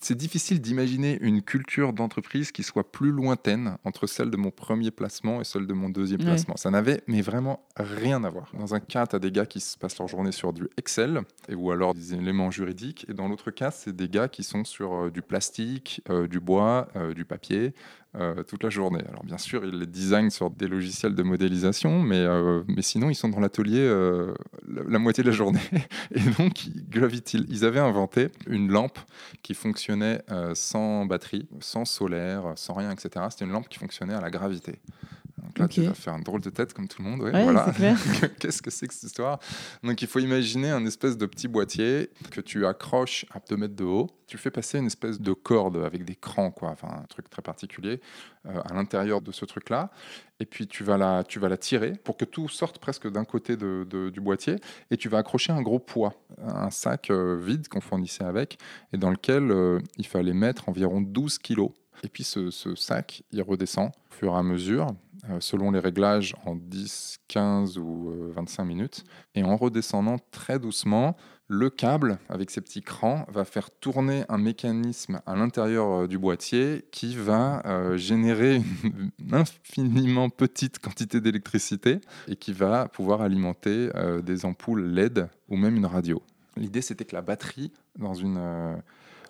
c'est difficile d'imaginer une culture d'entreprise qui soit plus lointaine entre celle de mon premier placement et celle de mon deuxième placement. Ça n'avait, mais vraiment rien à voir. Dans un cas, tu as des gars qui se passent leur journée sur du Excel et, ou alors des éléments juridiques. Et dans l'autre cas, c'est des gars qui sont sur euh, du plastique, euh, du bois, du papier, euh, toute la journée. Alors bien sûr, ils les designent sur des logiciels de modélisation, mais, euh, mais sinon, ils sont dans l'atelier euh, la, moitié de la journée. *laughs* Et donc, Gravity, ils avaient inventé une lampe qui fonctionnait sans batterie, sans solaire, sans rien, etc. C'était une lampe qui fonctionnait à la gravité. Donc là, tu vas faire un drôle de tête comme tout le monde. voilà. *laughs* Qu'est-ce que c'est que cette histoire? Donc il faut imaginer un espèce de petit boîtier que tu accroches à 2 mètres de haut. Tu fais passer une espèce de corde avec des crans, quoi, enfin un truc très particulier euh, à l'intérieur de ce truc-là. Et puis tu vas, la, tu vas la tirer pour que tout sorte presque d'un côté de, du boîtier. Et tu vas accrocher un gros poids, un sac euh, vide qu'on fournissait avec, et dans lequel euh, il fallait mettre environ 12 kilos et puis ce, sac, il redescend au fur et à mesure, euh, selon les réglages, en 10, 15 ou 25 euh, minutes. Et en redescendant très doucement, le câble, avec ses petits crans, va faire tourner un mécanisme à l'intérieur euh, du boîtier qui va générer une infiniment petite quantité d'électricité et qui va pouvoir alimenter des ampoules LED ou même une radio. L'idée, c'était que la batterie, dans une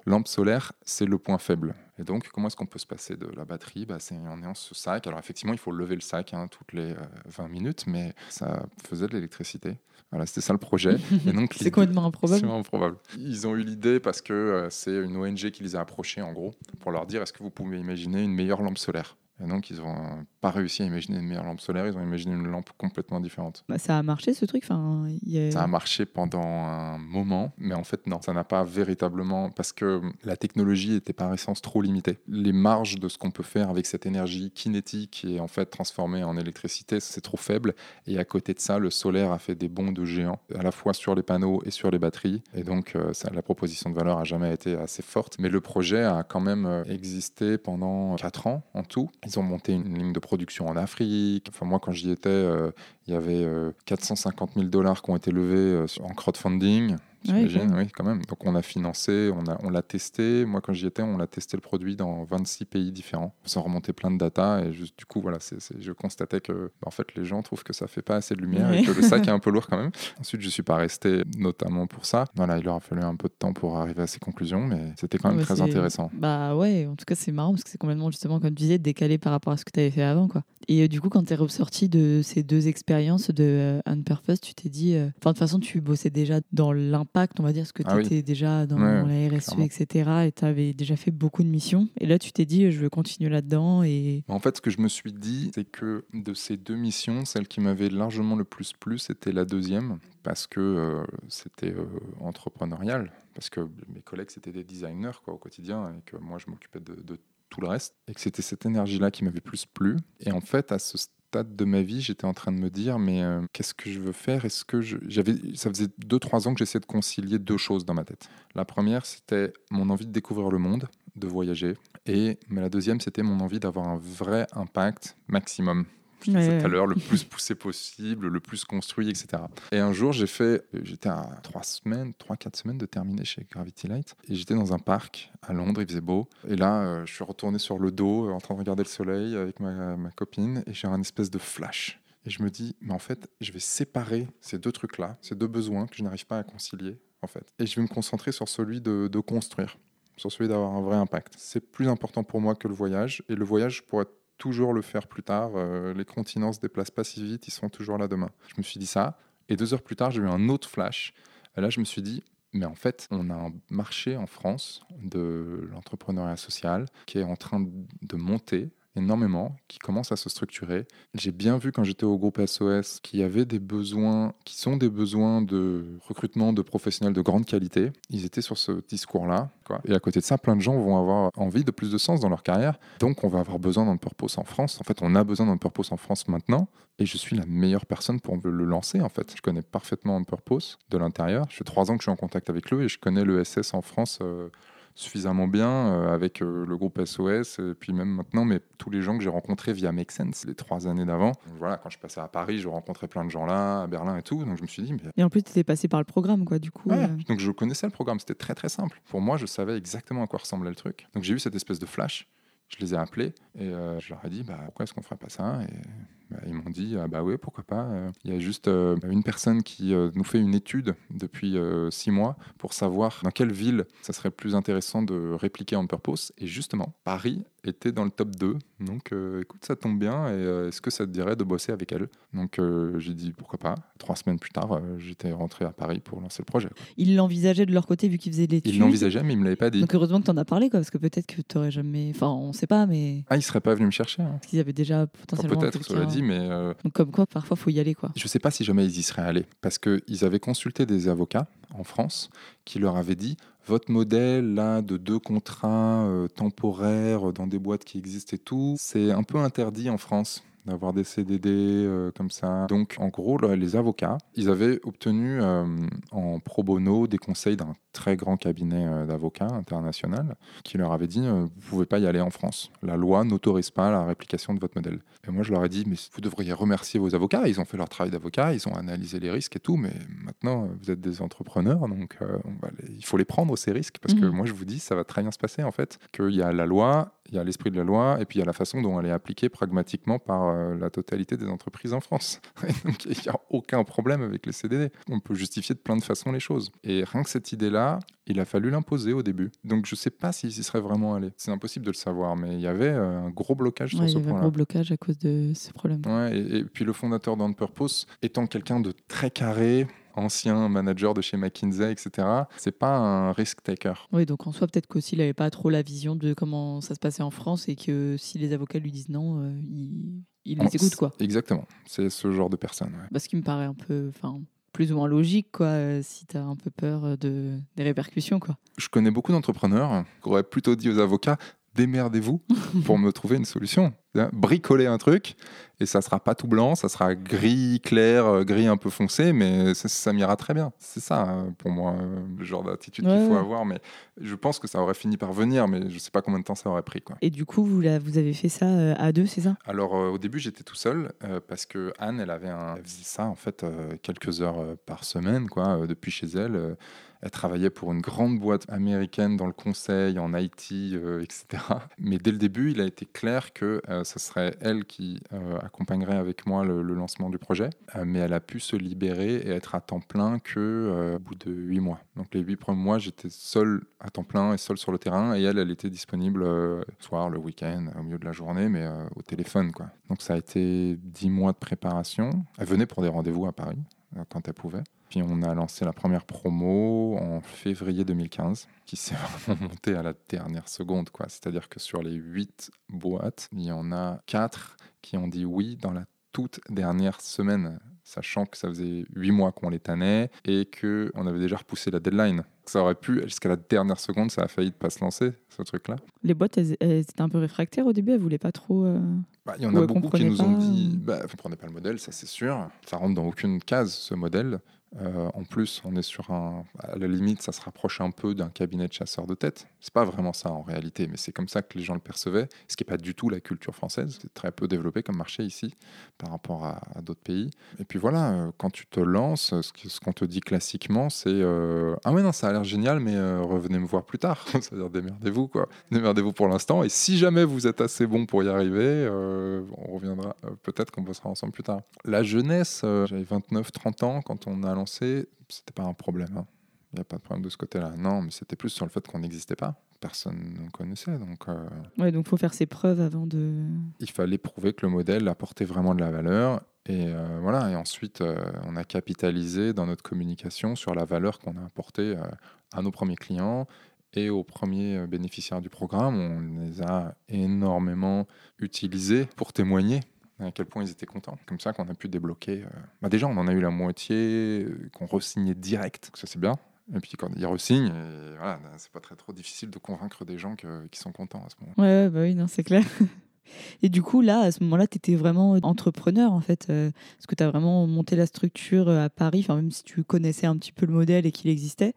lampe solaire, c'est le point faible. Et donc, comment est-ce qu'on peut se passer de la batterie? Bah, C'est en ayant ce sac. Alors, effectivement, il faut lever le sac hein, toutes les 20 euh, minutes, mais ça faisait de l'électricité. Voilà, c'était ça le projet. *laughs* c'est complètement improbable. improbable. Ils ont eu l'idée parce que euh, c'est une ONG qui les a approchés, en gros, pour leur dire est-ce que vous pouvez imaginer une meilleure lampe solaire? Et donc, ils n'ont pas réussi à imaginer une meilleure lampe solaire, ils ont imaginé une lampe complètement différente. Bah, ça a marché ce truc enfin, Ça a marché pendant un moment, mais en fait, non, ça n'a pas véritablement. Parce que la technologie était par essence trop limitée. Les marges de ce qu'on peut faire avec cette énergie kinétique et en fait transformée en électricité, c'est trop faible. Et à côté de ça, le solaire a fait des bonds de géants, à la fois sur les panneaux et sur les batteries. Et donc, euh, ça, la proposition de valeur a jamais été assez forte. Mais le projet a quand même euh, existé pendant 4 ans en tout. Ils ont monté une ligne de production en Afrique. Enfin, moi, quand j'y étais, euh, il y avait 450 euh, 000 dollars qui ont été levés euh, en crowdfunding. J'imagine, oui, quand même. Donc on a financé, on l'a on l'a testé. Moi, quand j'y étais, on l'a testé le produit dans 26 pays différents, sans remonter plein de data. Et juste, du coup, voilà, c'est je constatais que en fait, les gens trouvent que ça fait pas assez de lumière et que le sac est un *laughs* peu lourd quand même. Ensuite, je suis pas resté notamment pour ça. Voilà, il leur a fallu un peu de temps pour arriver à ces conclusions, mais c'était quand même très intéressant. Bah ouais, en tout cas, c'est marrant parce que c'est complètement, justement, comme tu disais, décalé par rapport à ce que tu avais fait avant. Quoi. Et euh, du coup, quand tu es ressorti de ces deux expériences de euh, Unpurpose, tu t'es dit. Euh, enfin, de toute façon, tu bossais déjà dans l'impact, on va dire, parce que tu étais déjà dans la RSE, etc. Et tu avais déjà fait beaucoup de missions. Et là, tu t'es dit, je veux continuer là-dedans. Et... En fait, ce que je me suis dit, c'est que de ces deux missions, celle qui m'avait largement le plus plu, c'était la deuxième, parce que c'était entrepreneurial, parce que mes collègues, c'était des designers quoi, au quotidien, et que moi, je m'occupais de, de tout le reste, et que c'était cette énergie-là qui m'avait plus plu. Et en fait, à ce de ma vie, j'étais en train de me dire, mais euh, qu'est-ce que je veux faire? Est-ce que j'avais, ça faisait 2-3 ans que j'essayais de concilier deux choses dans ma tête. La première, c'était mon envie de découvrir le monde, de voyager, et mais la deuxième, c'était mon envie d'avoir un vrai impact maximum je disais tout à l'heure, le plus poussé possible, le plus construit, etc. Et un jour, j'ai fait, j'étais à trois semaines, trois, quatre semaines de terminer chez Gravity Light, et j'étais dans un parc à Londres, il faisait beau, et là, euh, je suis retourné sur le dos, euh, en train de regarder le soleil avec ma, ma copine, et j'ai un espèce de flash. Et je me dis, mais en fait, je vais séparer ces deux trucs-là, ces deux besoins que je n'arrive pas à concilier, en fait. Et je vais me concentrer sur celui de, de construire, sur celui d'avoir un vrai impact. C'est plus important pour moi que le voyage, et le voyage, pour être toujours le faire plus tard. Euh, les continents se déplacent pas si vite, ils sont toujours là demain. Je me suis dit ça. Et deux heures plus tard, j'ai eu un autre flash. Là, je me suis dit, mais en fait, on a un marché en France de l'entrepreneuriat social qui est en train de monter énormément, qui commence à se structurer. J'ai bien vu quand j'étais au groupe SOS qu'il y avait des besoins, qui sont des besoins de recrutement de professionnels de grande qualité. Ils étaient sur ce discours-là. Et à côté de ça, plein de gens vont avoir envie de plus de sens dans leur carrière. Donc, on va avoir besoin d'un purpose en France. En fait, on a besoin d'un purpose en France maintenant. Et je suis la meilleure personne pour le lancer, en fait. Je connais parfaitement un purpose de l'intérieur. Je fais trois ans que je suis en contact avec lui et je connais le SS en France. Euh, suffisamment bien euh, avec euh, le groupe SOS et puis même maintenant, mais tous les gens que j'ai rencontrés via Make Sense les trois années d'avant. Voilà, quand je passais à Paris, je rencontrais plein de gens là, à Berlin et tout, donc je me suis dit. Mais... Et en plus, tu étais passé par le programme, quoi, du coup. Euh. Donc je connaissais le programme, c'était très très simple. Pour moi, je savais exactement à quoi ressemblait le truc. Donc j'ai eu cette espèce de flash. Je les ai appelés et je leur ai dit bah, pourquoi est-ce qu'on ferait pas ça et ils m'ont dit ah bah oui pourquoi pas euh. il y a juste euh, une personne qui euh, nous fait une étude depuis six mois pour savoir dans quelle ville ça serait plus intéressant de répliquer en purpose et justement Paris était dans le top 2 donc écoute ça tombe bien. Et est-ce que ça te dirait de bosser avec elle? Donc j'ai dit pourquoi pas. Trois semaines plus tard j'étais rentré à Paris pour lancer le projet. Ils l'envisageaient de leur côté vu qu'ils faisaient l'étude? Ils l'envisageaient mais ils me l'avaient pas dit. Donc heureusement que tu en as parlé quoi, parce que peut-être que tu aurais jamais enfin on sait pas mais ah ils seraient pas venus me chercher hein. parce qu'ils avaient déjà potentiellement peut-être cela dit mais euh, Donc comme quoi, parfois, faut y aller. Quoi. Je ne sais pas si jamais ils y seraient allés, parce qu'ils avaient consulté des avocats en France qui leur avaient dit votre modèle là de deux contrats euh, temporaires dans des boîtes qui existent et tout, c'est un peu interdit en France d'avoir des CDD euh, comme ça. Donc, en gros, les avocats, ils avaient obtenu en pro bono des conseils d'un très grand cabinet euh, d'avocats international qui leur avait dit euh, vous pouvez pas y aller en France. La loi n'autorise pas la réplication de votre modèle. Et moi je leur ai dit mais vous devriez remercier vos avocats. Ils ont fait leur travail d'avocat, ils ont analysé les risques et tout, mais maintenant vous êtes des entrepreneurs donc euh, il faut les prendre ces risques parce que mmh. moi je vous dis ça va très bien se passer en fait. Qu'il y a la loi, il y a l'esprit de la loi et puis il y a la façon dont elle est appliquée pragmatiquement par la totalité des entreprises en France. *laughs* donc il n'y a aucun problème avec les CDD. On peut justifier de plein de façons les choses. Et rien que cette idée-là il a fallu l'imposer au début. Donc je ne sais pas s'il s'y serait vraiment allé. C'est impossible de le savoir, mais il y avait euh, un gros blocage sur ce point-là. Il y avait un gros blocage à cause de ce problème. Ouais, et, puis le fondateur d'On Purpose, étant quelqu'un de très carré, ancien manager de chez McKinsey, etc. C'est pas un risk taker. Oui, donc en soi, peut-être qu'aussi il n'avait pas trop la vision de comment ça se passait en France et que si les avocats lui disent non, euh, il, il les écoute quoi. Exactement, c'est ce genre de personne. Ouais. Parce qu'il me paraît un peu, enfin, plus ou moins logique, quoi, euh, si tu as un peu peur euh, de, des répercussions. Quoi. Je connais beaucoup d'entrepreneurs qui auraient plutôt dit aux avocats démerdez-vous pour me trouver une solution. bricoler un truc et ça sera pas tout blanc, ça sera gris clair, euh, gris un peu foncé, mais ça, m'ira très bien. C'est ça hein, pour moi le genre d'attitude qu'il faut avoir, mais je pense que ça aurait fini par venir, mais je sais pas combien de temps ça aurait pris. Quoi. Et du coup, vous, vous avez fait ça euh, à deux, c'est ça? Alors au début, j'étais tout seul parce que Anne, elle avait un, faisait ça en fait quelques heures par semaine, quoi, depuis chez elle elle travaillait pour une grande boîte américaine dans le conseil, en IT, euh, etc. Mais dès le début, il a été clair que euh, ce serait elle qui euh, accompagnerait avec moi le, lancement du projet. mais elle a pu se libérer et être à temps plein que au bout de huit mois. Donc les huit premiers mois, j'étais seul à temps plein et seul sur le terrain. Et elle, elle était disponible le soir, le week-end, au milieu de la journée, mais au téléphone. Quoi. Donc ça a été dix mois de préparation. Elle venait pour des rendez-vous à Paris quand elle pouvait. Puis on a lancé la première promo en février 2015, qui s'est *laughs* vraiment montée à la dernière seconde. quoi. C'est-à-dire que sur les huit boîtes, il y en a quatre qui ont dit oui dans la toute dernière semaine, sachant que ça faisait huit mois qu'on les tannait et qu'on avait déjà repoussé la deadline. Ça aurait pu, jusqu'à la dernière seconde, ça a failli ne pas se lancer, ce truc-là. Les boîtes, elles, étaient un peu réfractaires au début, elles ne voulaient pas trop... Euh, bah, il y en a beaucoup qui nous ont dit, bah, vous ne prenez pas le modèle, ça c'est sûr. Ça rentre dans aucune case, ce modèle. Euh, en plus, on est sur un. À la limite, ça se rapproche un peu d'un cabinet de chasseurs de tête. C'est pas vraiment ça en réalité, mais c'est comme ça que les gens le percevaient, ce qui n'est pas du tout la culture française. C'est très peu développé comme marché ici par rapport à, d'autres pays. Et puis voilà, euh, quand tu te lances, ce qu'on te dit classiquement, c'est euh, Ah ouais, non, ça a l'air génial, mais revenez me voir plus tard. *laughs* C'est-à-dire démerdez-vous, quoi. Démerdez-vous pour l'instant. Et si jamais vous êtes assez bon pour y arriver, on reviendra. Peut-être qu'on bossera ensemble plus tard. La jeunesse, j'avais 29-30 ans quand on a lancé, c'était pas un problème. Hein. Il n'y a pas de problème de ce côté-là. Non, mais c'était plus sur le fait qu'on n'existait pas. Personne ne connaissait. Donc, euh, ouais, donc faut faire ses preuves avant de. Il fallait prouver que le modèle apportait vraiment de la valeur. Et euh, voilà. Et ensuite, euh, on a capitalisé dans notre communication sur la valeur qu'on a apportée à nos premiers clients et aux premiers bénéficiaires du programme. On les a énormément utilisés pour témoigner à quel point ils étaient contents. Comme ça qu'on a pu débloquer. Euh, bah déjà, on en a eu la moitié euh, qu'on re-signait direct, ça c'est bien. Et puis quand ils re-signent, voilà, c'est pas très trop difficile de convaincre des gens qui sont contents à ce moment. Ouais, bah oui, non, c'est clair. *laughs* Et du coup, là, à ce moment-là, tu étais vraiment entrepreneur, en fait, euh, parce que tu as vraiment monté la structure à Paris, même si tu connaissais un petit peu le modèle et qu'il existait.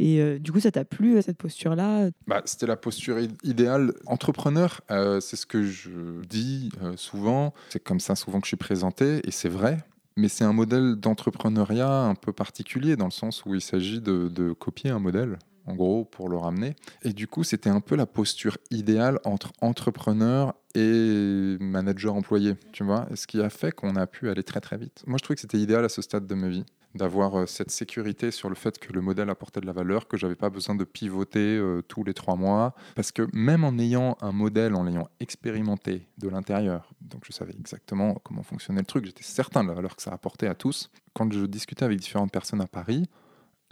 Et euh, du coup, ça t'a plu, euh, cette posture-là? Bah, C'était la posture idéale. Entrepreneur, euh, c'est ce que je dis souvent. C'est comme ça souvent que je suis présenté, et c'est vrai. Mais c'est un modèle d'entrepreneuriat un peu particulier, dans le sens où il s'agit de, de copier un modèle en gros, pour le ramener. Et du coup, c'était un peu la posture idéale entre entrepreneur et manager employé, tu vois, ce qui a fait qu'on a pu aller très très vite. Moi, je trouvais que c'était idéal à ce stade de ma vie d'avoir euh, cette sécurité sur le fait que le modèle apportait de la valeur, que j'avais pas besoin de pivoter euh, tous les trois mois, parce que même en ayant un modèle, en l'ayant expérimenté de l'intérieur, donc je savais exactement comment fonctionnait le truc, j'étais certain de la valeur que ça apportait à tous. Quand je discutais avec différentes personnes à Paris,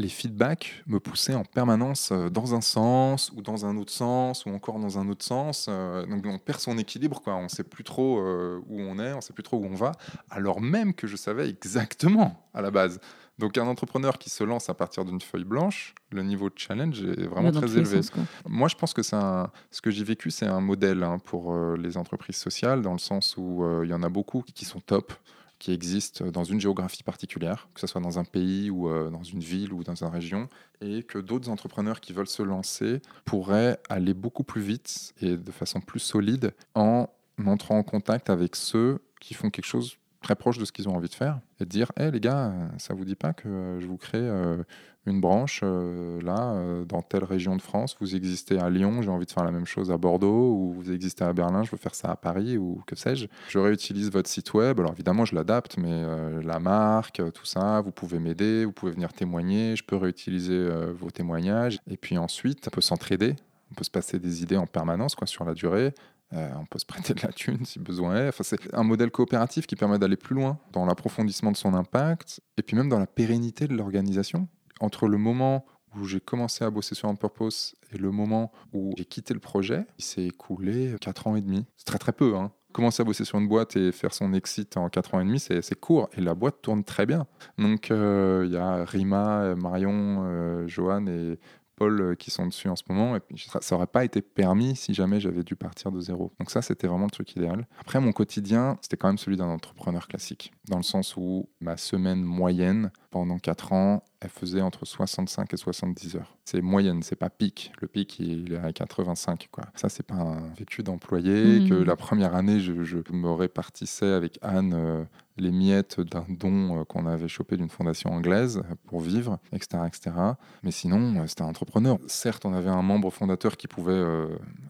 les feedbacks me poussaient en permanence euh, dans un sens ou dans un autre sens ou encore dans un autre sens. Euh, donc on perd son équilibre, quoi. on ne sait plus trop euh, où on est, on ne sait plus trop où on va, alors même que je savais exactement à la base. Donc un entrepreneur qui se lance à partir d'une feuille blanche, le niveau de challenge est vraiment très élevé. Moi, je pense que ce que j'ai vécu, c'est un modèle hein, pour les entreprises sociales, dans le sens où il y en a beaucoup qui sont top qui existent dans une géographie particulière, que ce soit dans un pays ou euh, dans une ville ou dans une région, et que d'autres entrepreneurs qui veulent se lancer pourraient aller beaucoup plus vite et de façon plus solide en entrant en contact avec ceux qui font quelque chose très proche de ce qu'ils ont envie de faire et de dire hé les gars, ça vous dit pas que je vous crée euh, une branche euh, là euh, dans telle région de France, vous existez à Lyon, j'ai envie de faire la même chose à Bordeaux ou vous existez à Berlin, je veux faire ça à Paris ou que sais-je. Je réutilise votre site web, alors évidemment je l'adapte mais la marque, tout ça, vous pouvez m'aider, vous pouvez venir témoigner, je peux réutiliser vos témoignages et puis ensuite on peut s'entraider on peut se passer des idées en permanence quoi, sur la durée. Euh, on peut se prêter de la thune si besoin est. Enfin, c'est un modèle coopératif qui permet d'aller plus loin dans l'approfondissement de son impact et puis même dans la pérennité de l'organisation. Entre le moment où j'ai commencé à bosser sur un purpose et le moment où j'ai quitté le projet, il s'est écoulé 4 ans et demi. C'est très très peu. Hein. Commencer à bosser sur une boîte et faire son exit en 4 ans et demi, c'est court. Et la boîte tourne très bien. Donc euh, il y a Rima, Marion, euh, Johan et épaules qui sont dessus en ce moment. Et puis, ça n'aurait pas été permis si jamais j'avais dû partir de zéro. Donc ça, c'était vraiment le truc idéal. Après, mon quotidien, c'était quand même celui d'un entrepreneur classique, dans le sens où ma semaine moyenne pendant 4 ans, elle faisait entre 65 et 70 heures. C'est moyenne, c'est pas pic. Le pic, il est à 85. Quoi. Ça, c'est pas un vécu d'employé. Que mmh. la première année, je, me répartissais avec Anne euh, les miettes d'un don euh, qu'on avait chopé d'une fondation anglaise pour vivre, etc. etc. Mais sinon, euh, c'était un entrepreneur. Certes, on avait un membre fondateur qui pouvait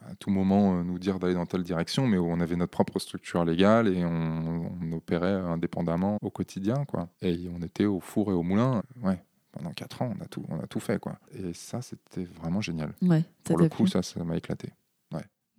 à tout moment nous dire d'aller dans telle direction, mais on avait notre propre structure légale et on, on opérait indépendamment au quotidien. Quoi. Et on était au four et au moulin. Ouais, pendant 4 ans, on a tout, on a tout fait. Quoi. Et ça, c'était vraiment génial. Ouais, Pour le coup, ça, ça m'a éclaté.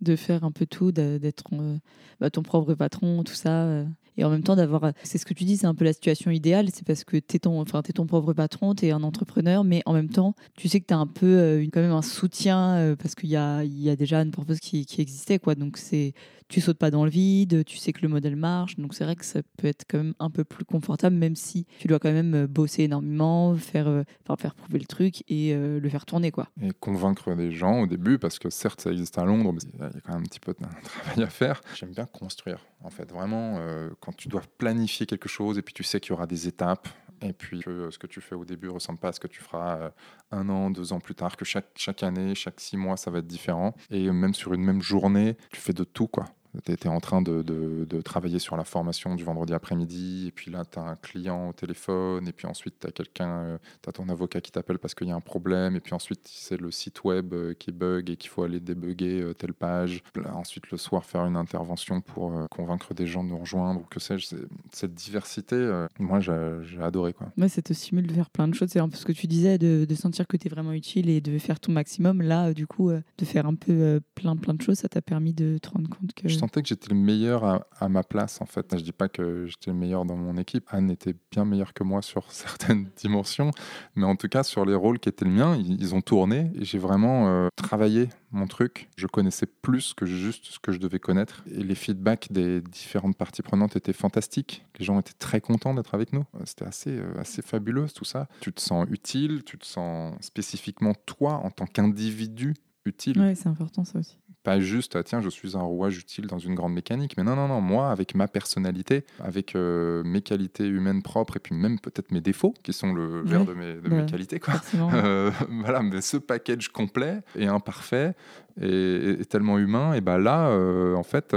De faire un peu tout, d'être euh, bah, ton propre patron, tout ça. Euh, et en même temps d'avoir c'est ce que tu dis c'est un peu la situation idéale c'est parce que tu es ton enfin es ton propre patron tu es un entrepreneur mais en même temps tu sais que tu as un peu euh, quand même un soutien euh, parce qu'il y a il y a déjà une purpose qui, qui existait quoi donc c'est tu sautes pas dans le vide tu sais que le modèle marche donc c'est vrai que ça peut être quand même un peu plus confortable même si tu dois quand même euh, bosser énormément faire enfin, faire prouver le truc et le faire tourner quoi et convaincre des gens au début parce que certes ça existe à Londres mais il y a quand même un petit peu de *laughs* travail à faire j'aime bien construire en fait vraiment quand tu dois planifier quelque chose et puis tu sais qu'il y aura des étapes et puis que ce que tu fais au début ne ressemble pas à ce que tu feras euh, un an, deux ans plus tard, que chaque, chaque année, chaque six mois, ça va être différent. Et même sur une même journée, tu fais de tout, quoi. Tu étais en train de, de, travailler sur la formation du vendredi après-midi, et puis là, tu as un client au téléphone, et puis ensuite, tu as quelqu'un, euh, tu as ton avocat qui t'appelle parce qu'il y a un problème, et puis ensuite, c'est le site web euh, qui bug et qu'il faut aller débugger euh, telle page. ensuite, le soir, faire une intervention pour convaincre des gens de nous rejoindre, ou que sais-je. Cette diversité, moi, j'ai adoré. Quoi. Ouais, ça te stimule de faire plein de choses. C'est un peu ce que tu disais, de, de sentir que tu es vraiment utile et de faire ton maximum. Là, du coup, de faire un peu plein, plein de choses, ça t'a permis de te rendre compte que sentais que j'étais le meilleur à, ma place, en fait. Je dis pas que j'étais le meilleur dans mon équipe. Anne était bien meilleure que moi sur *laughs* certaines dimensions, mais en tout cas, sur les rôles qui étaient le mien, ils, ont tourné et j'ai vraiment euh, travaillé mon truc. Je connaissais plus que juste ce que je devais connaître. Et les feedbacks des différentes parties prenantes étaient fantastiques. Les gens étaient très contents d'être avec nous. C'était assez, euh, assez fabuleux tout ça. Tu te sens utile, tu te sens spécifiquement toi en tant qu'individu utile. Oui, c'est important ça aussi pas juste ah, tiens je suis un rouage utile dans une grande mécanique mais non non non moi avec ma personnalité avec euh, mes qualités humaines propres et puis même peut-être mes défauts qui sont le verre de, mes, de mes, qualités quoi. *laughs* euh, voilà mais ce package complet et imparfait et, tellement humain et ben là euh, en fait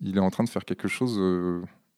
il est en train de faire quelque chose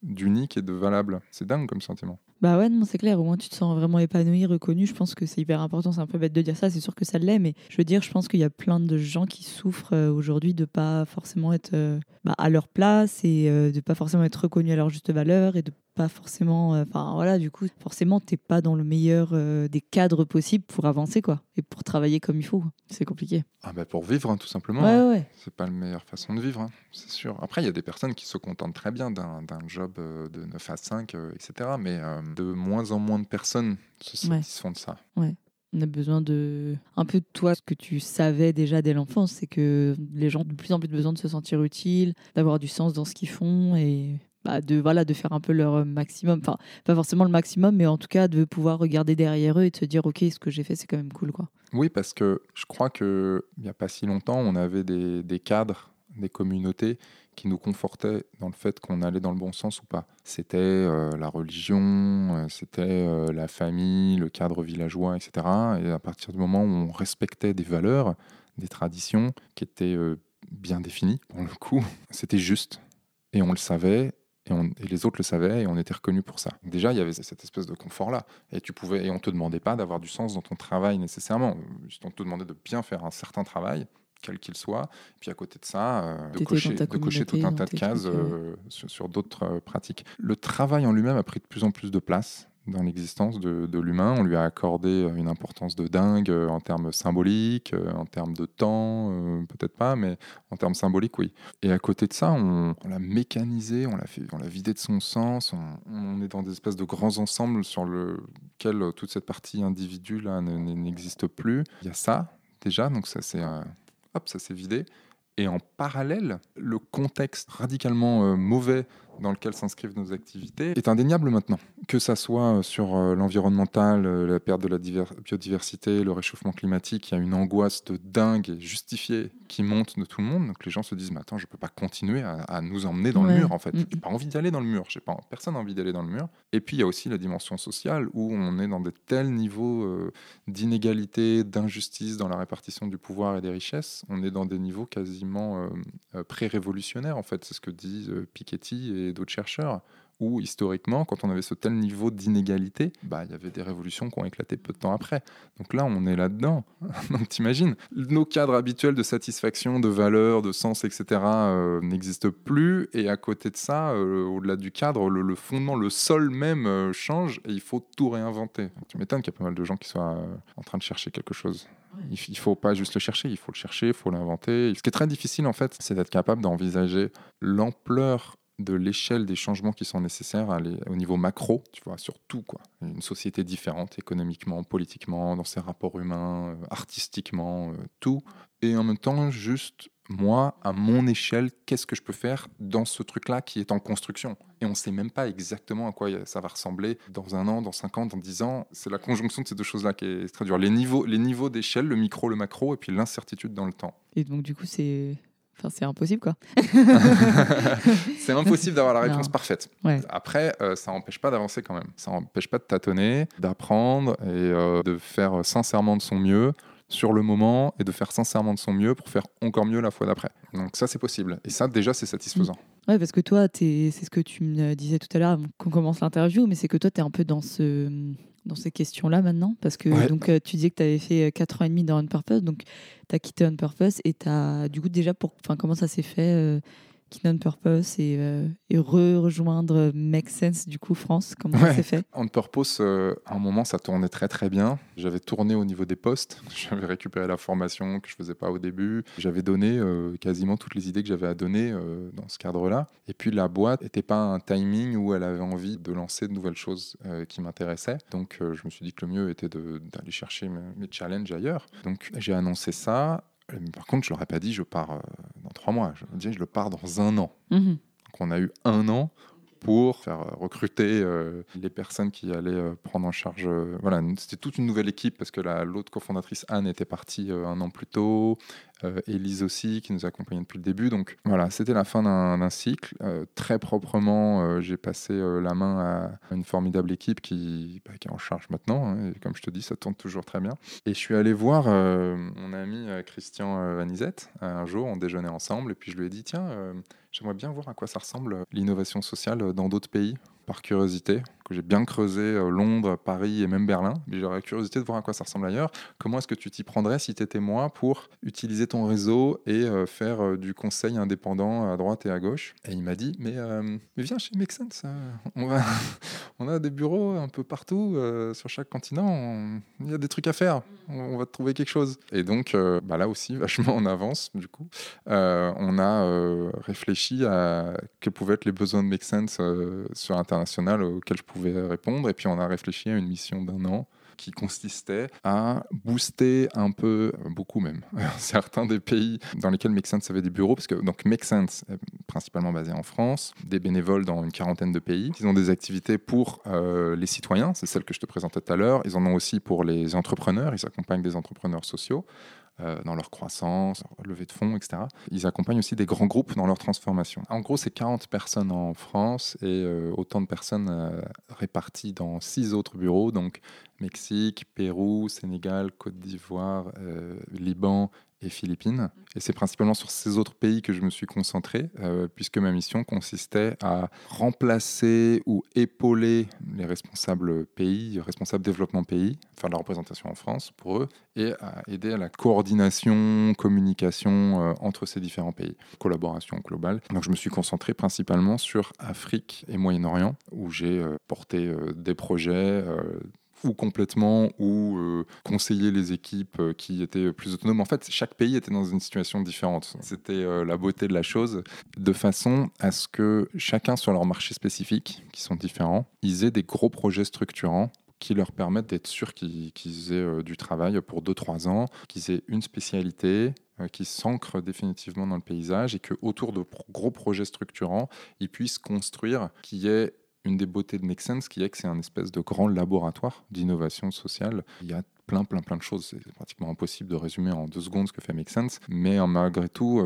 d'unique et de valable. C'est dingue comme sentiment bah ouais, non, c'est clair. Au moins, tu te sens vraiment épanoui, reconnu. Je pense que c'est hyper important. C'est un peu bête de dire ça. C'est sûr que ça l'est. Mais je veux dire, je pense qu'il y a plein de gens qui souffrent euh, aujourd'hui de pas forcément être euh, bah, à leur place et euh, de pas forcément être reconnus à leur juste valeur et de pas forcément. Enfin, voilà, du coup, forcément, t'es pas dans le meilleur des cadres possibles pour avancer, quoi. Et pour travailler comme il faut. C'est compliqué. Ah, bah pour vivre, hein, tout simplement. Ouais, hein. ouais. C'est pas la meilleure façon de vivre, hein, c'est sûr. Après, il y a des personnes qui se contentent très bien d'un job de 9 à 5, etc. Mais de moins en moins de personnes se satisfont de ça. Ouais. On a besoin de un peu de toi, ce que tu savais déjà dès l'enfance, c'est que les gens ont de plus en plus besoin de se sentir utiles, d'avoir du sens dans ce qu'ils font et bah, de voilà de faire un peu leur maximum enfin pas forcément le maximum mais en tout cas de pouvoir regarder derrière eux et de se dire ok ce que j'ai fait c'est quand même cool quoi oui parce que je crois que il n'y a pas si longtemps on avait des, des, cadres des communautés qui nous confortaient dans le fait qu'on allait dans le bon sens ou pas c'était euh, la religion euh, c'était euh, la famille le cadre villageois etc et à partir du moment où on respectait des valeurs des traditions qui étaient bien définies pour le coup *laughs* c'était juste et on le savait et, les autres le savaient et on était reconnus pour ça. Déjà, il y avait cette espèce de confort-là. Et tu pouvais, et on te demandait pas d'avoir du sens dans ton travail nécessairement. On te demandait de bien faire un certain travail, quel qu'il soit. Et puis à côté de ça, euh, de, cocher, de, cocher, tout un tas de cases euh, sur, sur d'autres euh, pratiques. Le travail en lui-même a pris de plus en plus de place dans l'existence de, l'humain. On lui a accordé euh, une importance de dingue euh, en termes symboliques, euh, en termes de temps, peut-être pas, mais en termes symboliques, oui. Et à côté de ça, on, l'a mécanisé, on l'a fait, on l'a vidé de son sens. On, est dans des espèces de grands ensembles sur lesquels toute cette partie individu là n'existe plus. Il y a ça déjà, donc ça c'est hop, ça s'est vidé. Et en parallèle, le contexte radicalement mauvais dans lequel s'inscrivent nos activités est indéniable maintenant. Que ça soit sur euh, l'environnemental, euh, la perte de la biodiversité, le réchauffement climatique, il y a une angoisse de dingue et justifiée qui monte de tout le monde. Donc les gens se disent, mais attends, je ne peux pas continuer à, nous emmener dans le mur, en fait. Mm. Je n'ai pas envie d'aller dans le mur. Pas, personne n'a envie d'aller dans le mur. Et puis il y a aussi la dimension sociale où on est dans de tels niveaux euh, d'inégalité, d'injustice dans la répartition du pouvoir et des richesses. On est dans des niveaux quasiment pré-révolutionnaires, en fait. C'est ce que disent Piketty et d'autres chercheurs, où historiquement, quand on avait ce tel niveau d'inégalité, bah, il y avait des révolutions qui ont éclaté peu de temps après. Donc là, on est là-dedans. *laughs* Donc t'imagines, nos cadres habituels de satisfaction, de valeur, de sens, etc. Euh, n'existent plus. Et à côté de ça, euh, au-delà du cadre, le, fondement, le sol même euh, change et il faut tout réinventer. tu m'étonnes qu'il y a pas mal de gens qui soient en train de chercher quelque chose. Il ne faut pas juste le chercher, il faut le chercher, il faut l'inventer. Ce qui est très difficile, en fait, c'est d'être capable d'envisager l'ampleur de l'échelle des changements qui sont nécessaires au niveau macro, tu vois, sur tout, quoi. Une société différente, économiquement, politiquement, dans ses rapports humains, euh, artistiquement, euh, tout. Et en même temps, juste moi, à mon échelle, qu'est-ce que je peux faire dans ce truc-là qui est en construction? Et on ne sait même pas exactement à quoi ça va ressembler dans un an, dans cinq ans, dans dix ans. C'est la conjonction de ces deux choses-là qui est très dure. Les niveaux, les niveaux d'échelle, le micro, le macro, et puis l'incertitude dans le temps. Et donc, du coup, c'est Enfin, c'est impossible, quoi. *laughs* c'est impossible d'avoir la réponse parfaite. Après, euh, ça n'empêche pas d'avancer quand même. Ça n'empêche pas de tâtonner, d'apprendre et euh, de faire sincèrement de son mieux sur le moment et de faire sincèrement de son mieux pour faire encore mieux la fois d'après. Donc ça, c'est possible. Et ça, déjà, c'est satisfaisant. Oui, parce que toi, c'est ce que tu me disais tout à l'heure qu'on commence l'interview, mais c'est que toi, tu es un peu dans ce dans ces questions-là maintenant Parce que donc, euh, tu disais que tu avais fait 4 ans et demi dans On Purpose, donc tu as quitté On Purpose et tu as, du coup, déjà, pour, comment ça s'est fait euh, quitter On Purpose et, euh, et re-rejoindre Make Sense, du coup, France Comment ça s'est fait? On Purpose, à un moment, ça tournait très très bien. J'avais tourné au niveau des postes, *laughs* j'avais récupéré la formation que je faisais pas au début. J'avais donné quasiment toutes les idées que j'avais à donner dans ce cadre-là. Et puis la boîte n'était pas un timing où elle avait envie de lancer de nouvelles choses qui m'intéressaient. Donc je me suis dit que le mieux était d'aller chercher mes, challenges ailleurs. Donc j'ai annoncé ça. Par contre, je leur ai pas dit je pars dans trois mois. Je me je le pars dans un an. Mhm. Donc on a eu un an pour faire euh, recruter euh, les personnes qui allaient euh, prendre en charge. voilà, c'était toute une nouvelle équipe parce que l'autre cofondatrice Anne était partie un an plus tôt. Elise aussi, qui nous accompagnait depuis le début. Donc voilà, c'était la fin d'un cycle. très proprement, j'ai passé la main à une formidable équipe qui, bah, est en charge maintenant. Hein, et comme je te dis, ça tourne toujours très bien. Et je suis allé voir mon ami Christian Vanizette un jour, on déjeunait ensemble, et puis je lui ai dit, tiens, J'aimerais bien voir à quoi ça ressemble euh, l'innovation sociale euh, dans d'autres pays, par curiosité, que j'ai bien creusé euh, Londres, Paris et même Berlin. Mais j'aurais curiosité de voir à quoi ça ressemble ailleurs. Comment est-ce que tu t'y prendrais si tu étais moi pour utiliser ton réseau et faire du conseil indépendant à droite et à gauche? Et il m'a dit mais, viens chez Make Sense. *laughs* on, a des bureaux un peu partout sur chaque continent. Il y a des trucs à faire. On, va te trouver quelque chose. Et donc bah là aussi, *laughs* vachement en avance du coup. on a réfléchi à quels pouvaient être les besoins de Make Sense euh, sur l'international auxquels je pouvais répondre. Et puis on a réfléchi à une mission d'un an qui consistait à booster un peu, beaucoup même, *laughs* certains des pays dans lesquels Make Sense avait des bureaux, parce que donc Make Sense est principalement basé en France, des bénévoles dans une quarantaine de pays. Ils ont des activités pour euh, les citoyens, c'est celle que je te présentais tout à l'heure. Ils en ont aussi pour les entrepreneurs, ils accompagnent des entrepreneurs sociaux. Euh, dans leur croissance, leur levée de fonds, etc. Ils accompagnent aussi des grands groupes dans leur transformation. En gros, c'est 40 personnes en France et euh, autant de personnes euh, réparties dans six autres bureaux, donc Mexique, Pérou, Sénégal, Côte d'Ivoire, Liban et Philippines. Et c'est principalement sur ces autres pays que je me suis concentré, euh, puisque ma mission consistait à remplacer ou épauler les responsables pays, responsables développement pays, faire la représentation en France pour eux, et à aider à la coordination, communication euh, entre ces différents pays, collaboration globale. Donc je me suis concentré principalement sur Afrique et Moyen-Orient, où j'ai euh, porté des projets ou complètement, ou euh, conseiller les équipes euh, qui étaient plus autonomes. En fait, chaque pays était dans une situation différente. C'était euh, la beauté de la chose, de façon à ce que chacun sur leur marché spécifique, qui sont différents, ils aient des gros projets structurants qui leur permettent d'être sûrs qu'ils aient du travail pour 2-3 ans, qu'ils aient une spécialité, qui s'ancre définitivement dans le paysage et que autour de gros projets structurants, ils puissent construire qui est une des beautés de Make Sense, qui est que c'est un espèce de grand laboratoire d'innovation sociale. Il y a plein, plein, plein de choses. C'est pratiquement impossible de résumer en deux secondes ce que fait Make Sense. Mais malgré tout,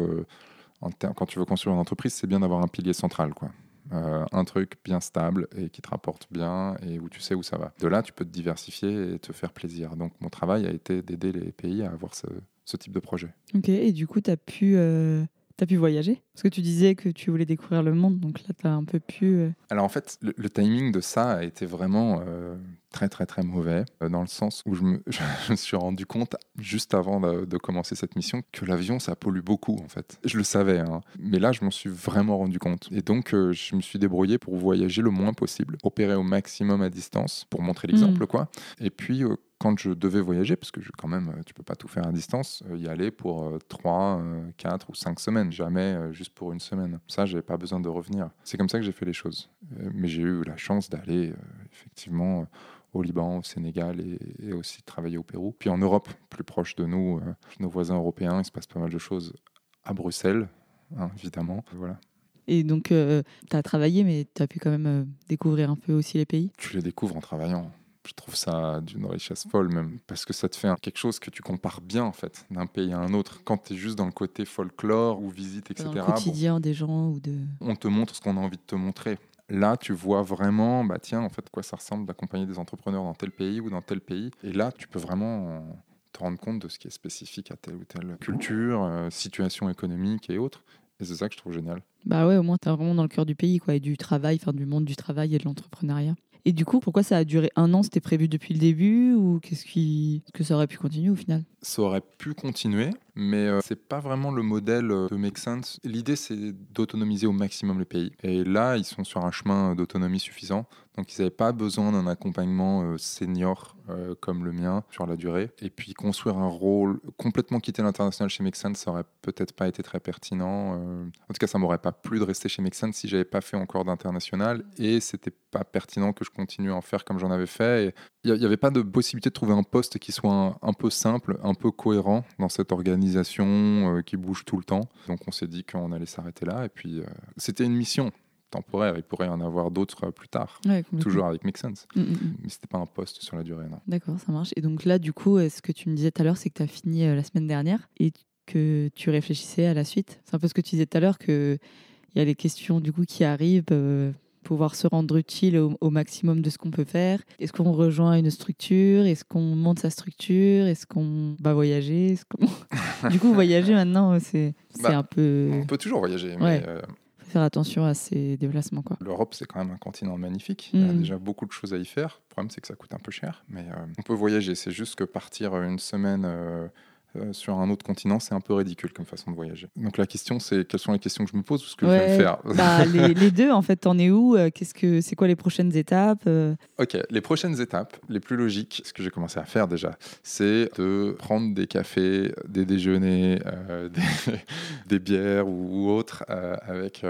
quand tu veux construire une entreprise, c'est bien d'avoir un pilier central. Quoi. Euh, un truc bien stable et qui te rapporte bien et où tu sais où ça va. De là, tu peux te diversifier et te faire plaisir. Donc, mon travail a été d'aider les pays à avoir ce, type de projet. Ok, et du coup, tu as pu euh, T'as pu voyager? Parce que tu disais que tu voulais découvrir le monde, donc là, tu as un peu pu... Euh, Alors en fait, le, timing de ça a été vraiment euh, très très très mauvais, euh, dans le sens où je me, *laughs* je me, suis rendu compte, juste avant de, commencer cette mission, que l'avion, ça pollue beaucoup en fait. Je le savais, hein, mais là, je m'en suis vraiment rendu compte. Et donc, je me suis débrouillé pour voyager le moins possible, opérer au maximum à distance, pour montrer l'exemple, mmh. quoi. Et puis quand je devais voyager, parce que je, quand même, tu peux pas tout faire à distance, euh, y aller pour 3, euh, 4 euh, ou 5 semaines, jamais juste pour une semaine. Ça, j'avais pas besoin de revenir. C'est comme ça que j'ai fait les choses. mais j'ai eu la chance d'aller effectivement au Liban, au Sénégal et, aussi travailler au Pérou. Puis en Europe, plus proche de nous, nos voisins européens, il se passe pas mal de choses à Bruxelles, hein, évidemment. Voilà. Et donc, tu as travaillé, mais tu as pu quand même découvrir un peu aussi les pays? Tu les découvres en travaillant je trouve ça d'une richesse folle même, parce que ça te fait quelque chose que tu compares bien en fait, d'un pays à un autre. Quand tu es juste dans le côté folklore ou visite, etc. Dans le quotidien des gens ou de... On te montre ce qu'on a envie de te montrer. Là, tu vois vraiment, bah tiens, en fait, quoi ça ressemble d'accompagner des entrepreneurs dans tel pays ou dans tel pays. Et là, tu peux vraiment te rendre compte de ce qui est spécifique à telle ou telle culture, euh, situation économique et autres. Et c'est ça que je trouve génial. Bah ouais, au moins, tu es vraiment dans le cœur du pays, quoi, et du travail, enfin, du monde du travail et de l'entrepreneuriat. Et du coup, pourquoi ça a duré un an C'était prévu depuis le début ou qu'est-ce qui que ça aurait pu continuer au final? Ça aurait pu continuer, mais euh, c'est pas vraiment le modèle euh, de Make Sense. L'idée, c'est d'autonomiser au maximum le pays. Et là, ils sont sur un chemin d'autonomie suffisant. Donc, ils n'avaient pas besoin d'un accompagnement euh, senior comme le mien sur la durée. Et puis, construire un rôle, complètement quitter l'international chez Make Sense, ça aurait peut-être pas été très pertinent. En tout cas, ça m'aurait pas plu de rester chez Make Sense si j'avais pas fait encore d'international. Et c'était pas pertinent que je continue à en faire comme j'en avais fait. Il n'y avait pas de possibilité de trouver un poste qui soit un peu simple, un peu cohérent dans cette organisation organisation euh, qui bouge tout le temps. Donc on s'est dit qu'on allait s'arrêter là. Et puis euh, c'était une mission temporaire. Il pourrait y en avoir d'autres euh, plus tard, toujours avec Make Sense. Mm, mm, mm. Mais c'était pas un poste sur la durée. D'accord, ça marche. Et donc là, du coup, ce que tu me disais tout à l'heure, c'est que tu as fini la semaine dernière et que tu réfléchissais à la suite? C'est un peu ce que tu disais tout à l'heure, qu'il y a les questions du coup qui arrivent pouvoir se rendre utile au, maximum de ce qu'on peut faire. Est-ce qu'on rejoint une structure? Est-ce qu'on monte sa structure? Est-ce qu'on va voyager? *laughs* Du coup, voyager maintenant, c'est bah, un peu. On peut toujours voyager, mais. Euh, faire attention à ces déplacements. L'Europe, c'est quand même un continent magnifique. Il y a mm. déjà beaucoup de choses à y faire. Le problème, c'est que ça coûte un peu cher. Mais euh, on peut voyager. C'est juste que partir une semaine euh, euh, sur un autre continent, c'est un peu ridicule comme façon de voyager. Donc la question, c'est quelles sont les questions que je me pose ou ce que je vais faire bah, *laughs* les, deux, en fait, t'en es où euh, Qu'est-ce que c'est quoi les prochaines étapes euh? Ok, les prochaines étapes, les plus logiques, ce que j'ai commencé à faire déjà, c'est de prendre des cafés, des déjeuners, *laughs* des, bières ou, autres avec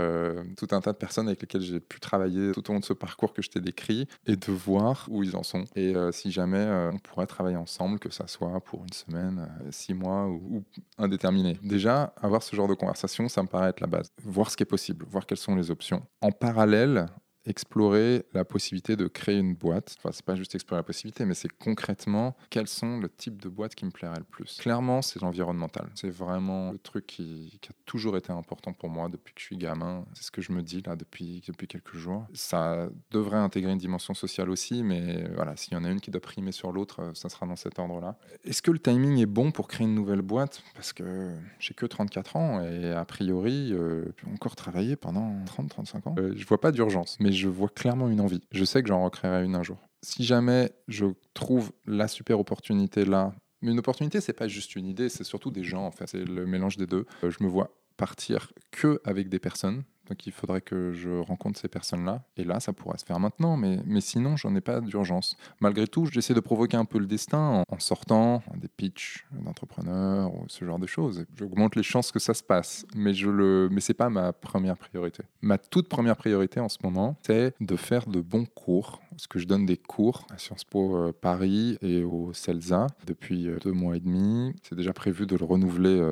tout un tas de personnes avec lesquelles j'ai pu travailler tout au long de ce parcours que je t'ai décrit et de voir où ils en sont et si jamais on pourrait travailler ensemble, que ça soit pour une semaine, mois ou, indéterminé. Déjà, avoir ce genre de conversation, ça me paraît être la base. Voir ce qui est possible, voir quelles sont les options. En parallèle, explorer la possibilité de créer une boîte. Enfin, c'est pas juste explorer la possibilité, mais c'est concrètement quels sont le type de boîte qui me plairait le plus. Clairement, c'est l'environnemental. C'est vraiment le truc qui, a toujours été important pour moi depuis que je suis gamin. C'est ce que je me dis là depuis, depuis quelques jours. Ça devrait intégrer une dimension sociale aussi, mais voilà, s'il y en a une qui doit primer sur l'autre, ça sera dans cet ordre-là. Est-ce que le timing est bon pour créer une nouvelle boîte? Parce que j'ai que 34 ans et a priori, euh, peux encore travailler pendant 30-35 ans. Euh, je vois pas d'urgence, mais je vois clairement une envie. Je sais que j'en recréerai une un jour. Si jamais je trouve la super opportunité là, mais une opportunité, c'est pas juste une idée, c'est surtout des gens, en fait, c'est le mélange des deux. Euh, je me vois partir que avec des personnes donc il faudrait que je rencontre ces personnes-là. Et là, ça pourrait se faire maintenant, mais, mais sinon, j'en ai pas d'urgence. Malgré tout, j'essaie de provoquer un peu le destin en, sortant des pitchs d'entrepreneurs ou ce genre de choses. J'augmente les chances que ça se passe, mais je le, mais pas ma première priorité. Ma toute première priorité en ce moment, c'est de faire de bons cours parce que je donne des cours à Sciences Po euh, Paris et au CELSA depuis euh, deux mois et demi. C'est déjà prévu de le renouveler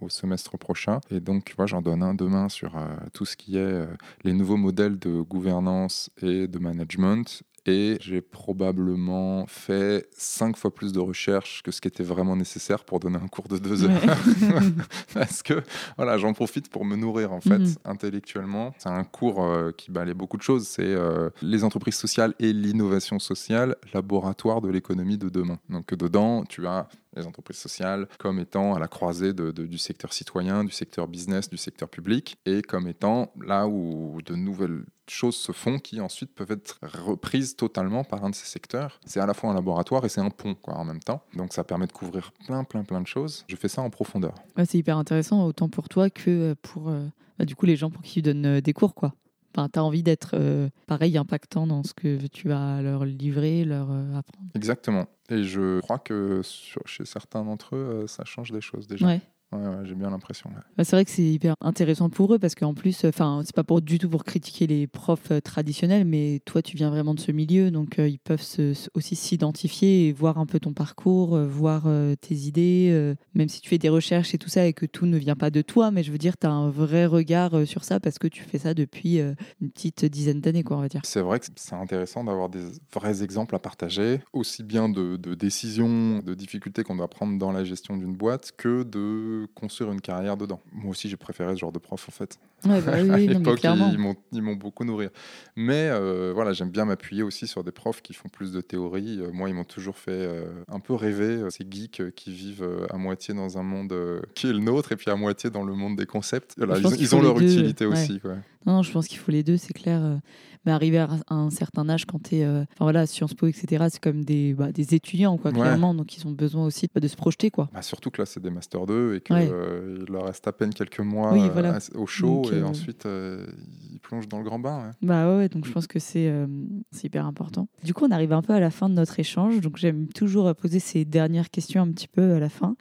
au semestre prochain. Et donc, vois, j'en donne un demain sur tout ce qui est les nouveaux modèles de gouvernance et de management et j'ai probablement fait cinq fois plus de recherches que ce qui était vraiment nécessaire pour donner un cours de deux heures. *laughs* *laughs* Parce que voilà, j'en profite pour me nourrir en fait mhm. intellectuellement. C'est un cours euh, qui balait beaucoup de choses. C'est euh, les entreprises sociales et l'innovation sociale, laboratoire de l'économie de demain. Donc dedans, tu as les entreprises sociales comme étant à la croisée du secteur citoyen, du secteur business, du secteur public, et comme étant là où de nouvelles choses se font qui ensuite peuvent être reprises totalement par un de ces secteurs. C'est à la fois un laboratoire et c'est un pont en même temps. Donc ça permet de couvrir plein, plein, plein de choses. Je fais ça en profondeur. c'est hyper intéressant, autant pour toi que euh, pour euh, bah, du coup les gens pour qui tu donnes euh, des cours. quoi. Enfin, tu as envie d'être pareil, impactant dans ce que tu vas leur livrer, leur apprendre. Exactement. Et je crois que chez certains d'entre eux, ça change des choses déjà. Ouais. Ouais, j'ai bien l'impression. Bah, c'est vrai que c'est hyper intéressant pour eux parce qu'en plus, enfin, c'est pas pour du tout pour critiquer les profs euh, traditionnels, mais toi, tu viens vraiment de ce milieu, donc euh, ils peuvent aussi s'identifier et voir un peu ton parcours, euh, voir tes idées, même si tu fais des recherches et tout ça et que tout ne vient pas de toi, mais je veux dire, tu as un vrai regard sur ça parce que tu fais ça depuis une petite dizaine d'années, quoi, on va dire. C'est vrai que c'est intéressant d'avoir des vrais exemples à partager, aussi bien de, de décisions, de difficultés qu'on doit prendre dans la gestion d'une boîte que de construire une carrière dedans. Moi aussi, j'ai préféré ce genre de prof, en fait. Ouais, bah *laughs* à l'époque, ils m'ont beaucoup nourri. Mais euh, voilà, j'aime bien m'appuyer aussi sur des profs qui font plus de théorie. Euh, moi, ils m'ont toujours fait euh, un peu rêver, ces geeks qui vivent à moitié dans un monde qui est le nôtre et puis à moitié dans le monde des concepts. ils, ont leur utilité aussi. Quoi. Non, je pense qu'il faut les deux, c'est clair mais arriver à un certain âge, quand tu es enfin, voilà, Sciences Po, etc., c'est comme des, bah, des étudiants, quoi, clairement. Donc, ils ont besoin aussi de se projeter. Quoi. Bah, surtout que là, c'est des Master 2 et qu'il leur reste à peine quelques mois au chaud et ensuite ils plongent dans le grand bain. Bah ouais, donc je pense que c'est c'est hyper important. Du coup, on arrive un peu à la fin de notre échange. Donc, j'aime toujours poser ces dernières questions un petit peu à la fin.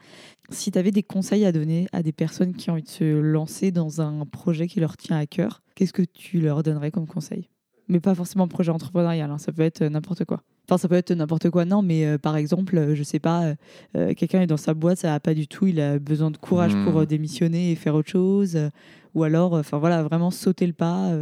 Si tu avais des conseils à donner à des personnes qui ont envie de se lancer dans un projet qui leur tient à cœur, qu'est-ce que tu leur donnerais comme conseil? Mais pas forcément projet entrepreneurial. Hein. Ça peut être n'importe quoi. Enfin, ça peut être n'importe quoi, non, mais euh, par exemple, euh, je sais pas, euh, quelqu'un est dans sa boîte, ça va pas du tout, il a besoin de courage pour hmm. démissionner et faire autre chose, ou alors, enfin voilà, vraiment sauter le pas.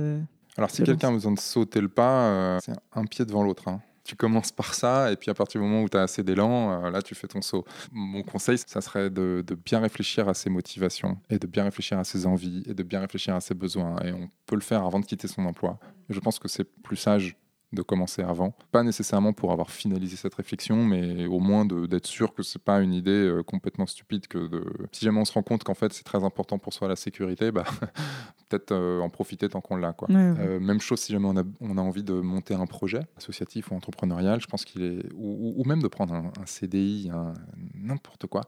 alors, si quelqu'un a besoin de sauter le pas, c'est un pied devant l'autre. Hein tu commences par ça, et puis à partir du moment où tu as assez d'élan, là, tu fais ton saut. Mon conseil, ça serait de, de, bien réfléchir à ses motivations, et de bien réfléchir à ses envies, et de bien réfléchir à ses besoins. Et on peut le faire avant de quitter son emploi. je pense que c'est plus sage de commencer avant. Pas nécessairement pour avoir finalisé cette réflexion, mais au moins d'être sûr que c'est pas une idée euh, complètement stupide. Que de... Si jamais on se rend compte qu'en fait c'est très important pour soi la sécurité, bah, *laughs* peut-être euh, en profiter tant qu'on l'a. Quoi. Euh, même chose si jamais on a, on a, envie de monter un projet associatif ou entrepreneurial, je pense qu'il est. Ou, ou, même de prendre un, un CDI, n'importe quoi.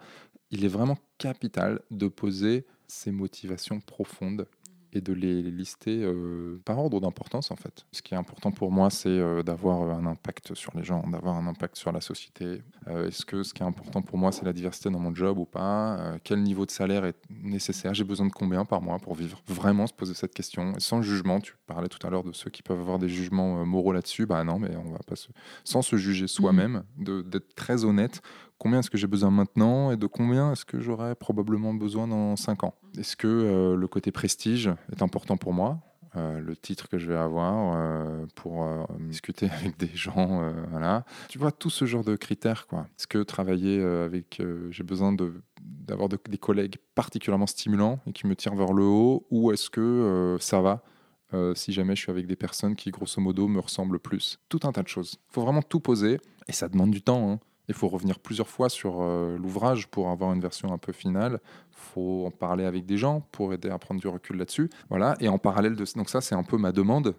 Il est vraiment capital de poser ses motivations profondes et de les lister euh, par ordre d'importance en fait. Ce qui est important pour moi, c'est euh, d'avoir un impact sur les gens, d'avoir un impact sur la société. Euh, est-ce que ce qui est important pour moi, c'est la diversité dans mon job ou pas? Quel niveau de salaire est nécessaire? J'ai besoin de combien par mois pour vivre? Vraiment se poser cette question, sans jugement. Tu parlais tout à l'heure de ceux qui peuvent avoir des jugements moraux là-dessus. Bah non, mais on va pas se... sans se juger soi-même, mmh. d'être très honnête combien est-ce que j'ai besoin maintenant et de combien est-ce que j'aurai probablement besoin dans 5 ans? Est-ce que euh, le côté prestige est important pour moi? Euh, le titre que je vais avoir euh, pour discuter *laughs* avec des gens, voilà. Tu vois tout ce genre de critères, quoi. Est-ce que travailler avec, j'ai besoin de d'avoir des collègues particulièrement stimulants et qui me tirent vers le haut, ou est-ce que ça va si jamais je suis avec des personnes qui, grosso modo, me ressemblent plus? Tout un tas de choses. Il faut vraiment tout poser, et ça demande du temps. Hein. Il faut revenir plusieurs fois sur euh, l'ouvrage pour avoir une version un peu finale. Il faut en parler avec des gens pour aider à prendre du recul là-dessus. Voilà. Et en parallèle de donc ça, c'est un peu ma demande.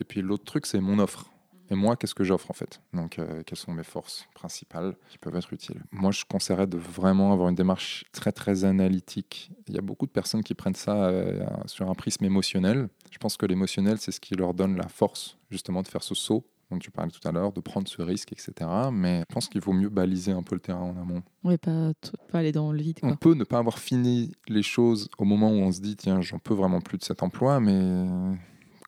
Et puis l'autre truc, c'est mon offre. Et moi, qu'est-ce que j'offre en fait? Donc, euh, quelles sont mes forces principales qui peuvent être utiles? Moi, je conseillerais de vraiment avoir une démarche très très analytique. Il y a beaucoup de personnes qui prennent ça euh, sur un prisme émotionnel. Je pense que l'émotionnel, c'est ce qui leur donne la force justement de faire ce saut dont tu parlais tout à l'heure, de prendre ce risque, etc. Mais je pense qu'il vaut mieux baliser un peu le terrain en amont. Oui, pas, pas aller dans le vide. On peut ne pas avoir fini les choses au moment où on se dit, tiens, j'en peux vraiment plus de cet emploi, mais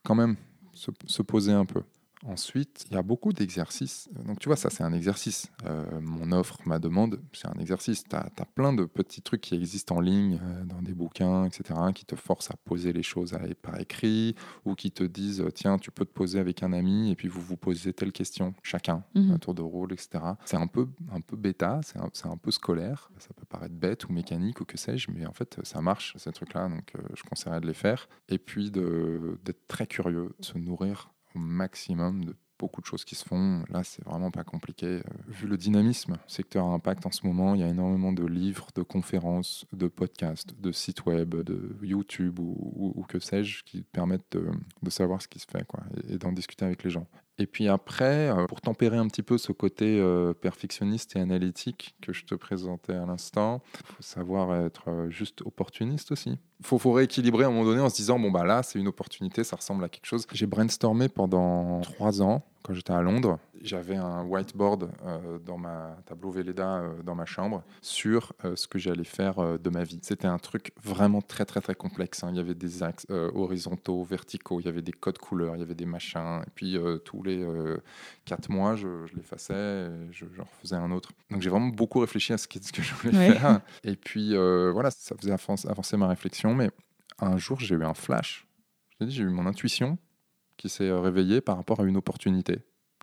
quand même se, se poser un peu Ensuite, il y a beaucoup d'exercices. Donc, tu vois, ça, c'est un exercice. Euh, mon offre, ma demande, c'est un exercice. Tu as, plein de petits trucs qui existent en ligne, euh, dans des bouquins, etc., qui te forcent à poser les choses par écrit ou qui te disent tiens, tu peux te poser avec un ami et puis vous vous posez telle question, chacun, mhm. un tour de rôle, etc. C'est un peu, un peu bêta, c'est un, un, peu scolaire. Ça peut paraître bête ou mécanique ou que sais-je, mais en fait, ça marche, ces trucs-là. Donc, euh, je conseillerais de les faire. Et puis, d'être très curieux, se nourrir maximum de beaucoup de choses qui se font. Là, c'est vraiment pas compliqué. Euh, vu le dynamisme secteur impact en ce moment, il y a énormément de livres, de conférences, de podcasts, de sites web, de YouTube ou, que sais-je qui permettent de, savoir ce qui se fait quoi, et d'en discuter avec les gens. Et puis après, euh, pour tempérer un petit peu ce côté euh, perfectionniste et analytique que je te présentais à l'instant, il faut savoir être juste opportuniste aussi. Faut, faut, rééquilibrer à un moment donné en se disant, bon, bah là, c'est une opportunité, ça ressemble à quelque chose. J'ai brainstormé pendant trois ans quand j'étais à Londres, j'avais un whiteboard euh, dans ma tableau Velleda euh, dans ma chambre sur euh, ce que j'allais faire de ma vie. C'était un truc vraiment très très très complexe. Hein. Il y avait des axes horizontaux, verticaux, il y avait des codes couleurs, il y avait des machins. Et puis tous les quatre mois, je, l'effaçais, et je, refaisais un autre. Donc j'ai vraiment beaucoup réfléchi à ce que, *laughs* ce que je voulais faire. Et puis voilà, ça faisait avancer ma réflexion. Mais un jour, j'ai eu un flash. J'ai eu mon intuition qui s'est euh, réveillé par rapport à une opportunité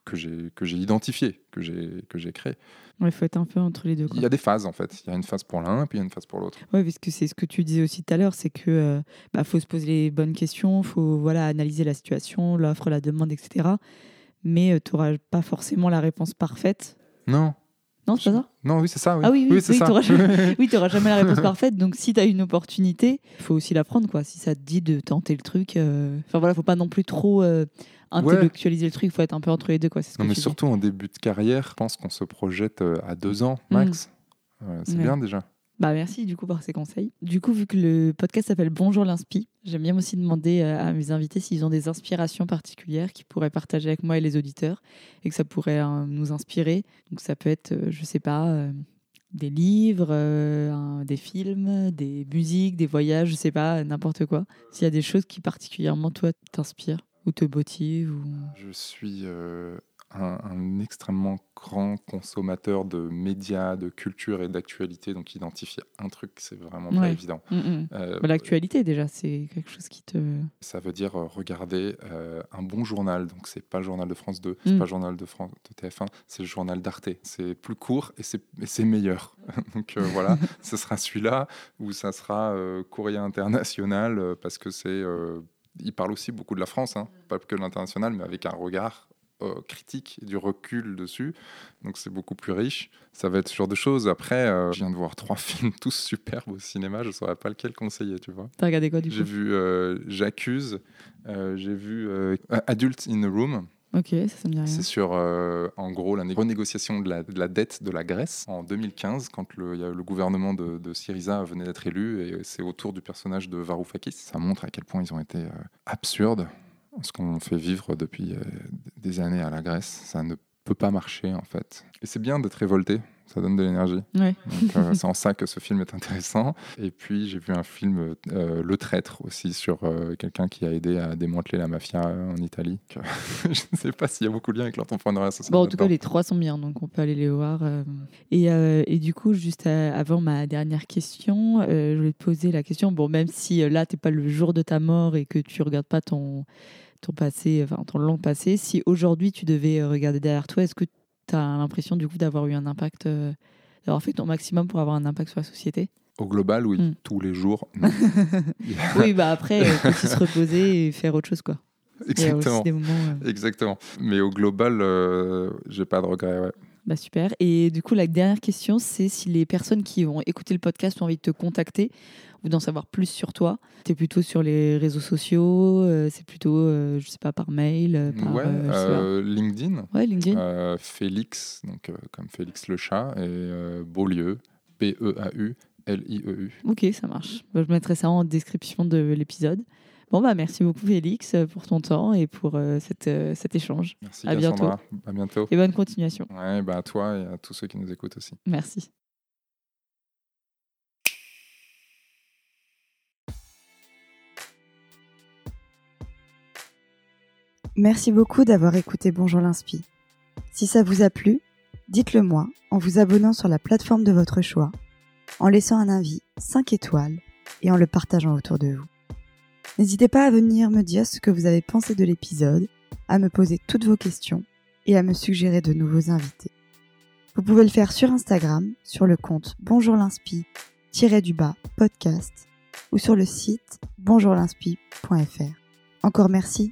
que j'ai que j'ai identifiée, que j'ai que j'ai créée. Il faut être un peu entre les deux. Il y a des phases en fait. Il y a une phase pour l'un, puis il y a une phase pour l'autre. Oui, parce que c'est ce que tu disais aussi tout à l'heure, c'est que euh, bah, faut se poser les bonnes questions, faut voilà analyser la situation, l'offre, la demande, etc. Mais euh, tu n'auras pas forcément la réponse parfaite. Non. Non, c'est pas ça? Non, oui, c'est ça. Oui. Ah oui, oui, oui tu n'auras *laughs* jamais, la réponse parfaite. Donc, si tu as une opportunité, il faut aussi la prendre. Quoi. Si ça te dit de tenter le truc. Euh... Enfin, voilà, faut pas non plus trop euh, intellectualiser le truc. Il faut être un peu entre les deux. Quoi. Ce non, mais surtout en début de carrière, je pense qu'on se projette euh, à deux ans max. Mm. c'est bien déjà. Bah merci du coup pour ces conseils. Du coup, vu que le podcast s'appelle Bonjour l'Inspi, j'aime bien aussi demander euh, à mes invités s'ils ont des inspirations particulières qu'ils pourraient partager avec moi et les auditeurs et que ça pourrait euh, nous inspirer. Donc ça peut être, euh, je sais pas, des livres, des films, des musiques, des voyages, je sais pas, n'importe quoi. S'il y a des choses qui particulièrement toi t'inspirent ou te motivent ou... Je suis un, extrêmement grand consommateur de médias, de culture et d'actualité. Donc, identifier un truc, c'est vraiment pas évident. Mm, mm. Euh, bah, l'actualité, déjà, c'est quelque chose qui te. Ça veut dire euh, regarder euh, un bon journal. Donc, c'est pas le journal de France 2, c'est mm. pas le journal de, France, de TF1, c'est le journal d'Arte. C'est plus court et c'est meilleur. *laughs* donc, voilà, *laughs* ce sera celui-là ou ça sera Courrier International parce que c'est il parle aussi beaucoup de la France, hein, pas que de l'international, mais avec un regard euh, critique et du recul dessus. Donc c'est beaucoup plus riche. Ça va être ce genre de choses. Après, euh, je viens de voir trois *laughs* films tous superbes au cinéma. Je ne saurais pas lequel conseiller, tu vois. T'as regardé quoi du coup? J'ai vu euh, J'accuse. j'ai vu Adult in the Room. Ok, ça, ça me dit rien. C'est sur, en gros, la renégociation de la, de la, dette de la Grèce en 2015, quand le, y a le gouvernement de, de Syriza venait d'être élu, et c'est autour du personnage de Varoufakis. Ça montre à quel point ils ont été absurdes ce qu'on fait vivre depuis euh, des années à la Grèce. Ça ne peut pas marcher en fait. Et c'est bien d'être révolté, ça donne de l'énergie. Euh, c'est en ça que ce film est intéressant. Et puis j'ai vu un film, euh, Le Traître aussi, sur quelqu'un qui a aidé à démanteler la mafia en Italie. *laughs* je ne sais pas s'il y a beaucoup de liens avec l'entrepreneuriat social. Bon, en tout cas, les trois sont bien, donc on peut aller les voir. Et, et, du coup, juste avant ma dernière question, je voulais te poser la question, bon, même si là, tu n'es pas le jour de ta mort et que tu regardes pas ton ton passé, enfin ton long passé, si aujourd'hui tu devais euh, regarder derrière toi, est-ce que tu as l'impression du coup d'avoir eu un impact, euh, d'avoir fait ton maximum pour avoir un impact sur la société? Au global, oui. Hmm. Tous les jours. *laughs* oui, bah après, il faut aussi se reposer et faire autre chose, quoi. Exactement. Exactement. Mais au global, euh, j'ai pas de regrets, ouais. Bah super. Et du coup, la dernière question, c'est si les personnes qui vont écouter le podcast ont envie de te contacter ou d'en savoir plus sur toi. Tu es plutôt sur les réseaux sociaux, euh, c'est plutôt, euh, je sais pas, par mail, euh, par LinkedIn. Ouais, LinkedIn. Félix, donc comme Félix le chat, et Beaulieu, P-E-A-U. L-I-E-U. Ok, ça marche. Bah, je mettrai ça en description de l'épisode. Bon, bah, merci beaucoup, Félix, pour ton temps et pour cette, cet échange. Merci, à bientôt. À bientôt. Et bonne continuation. Ouais, bah, à toi et à tous ceux qui nous écoutent aussi. Merci. Merci beaucoup d'avoir écouté Bonjour l'Inspi. Si ça vous a plu, dites-le moi en vous abonnant sur la plateforme de votre choix, en laissant un avis 5 étoiles et en le partageant autour de vous. N'hésitez pas à venir me dire ce que vous avez pensé de l'épisode, à me poser toutes vos questions et à me suggérer de nouveaux invités. Vous pouvez le faire sur Instagram, sur le compte Bonjour l'Inspi-du-bas podcast ou sur le site bonjourlinspi.fr. Encore merci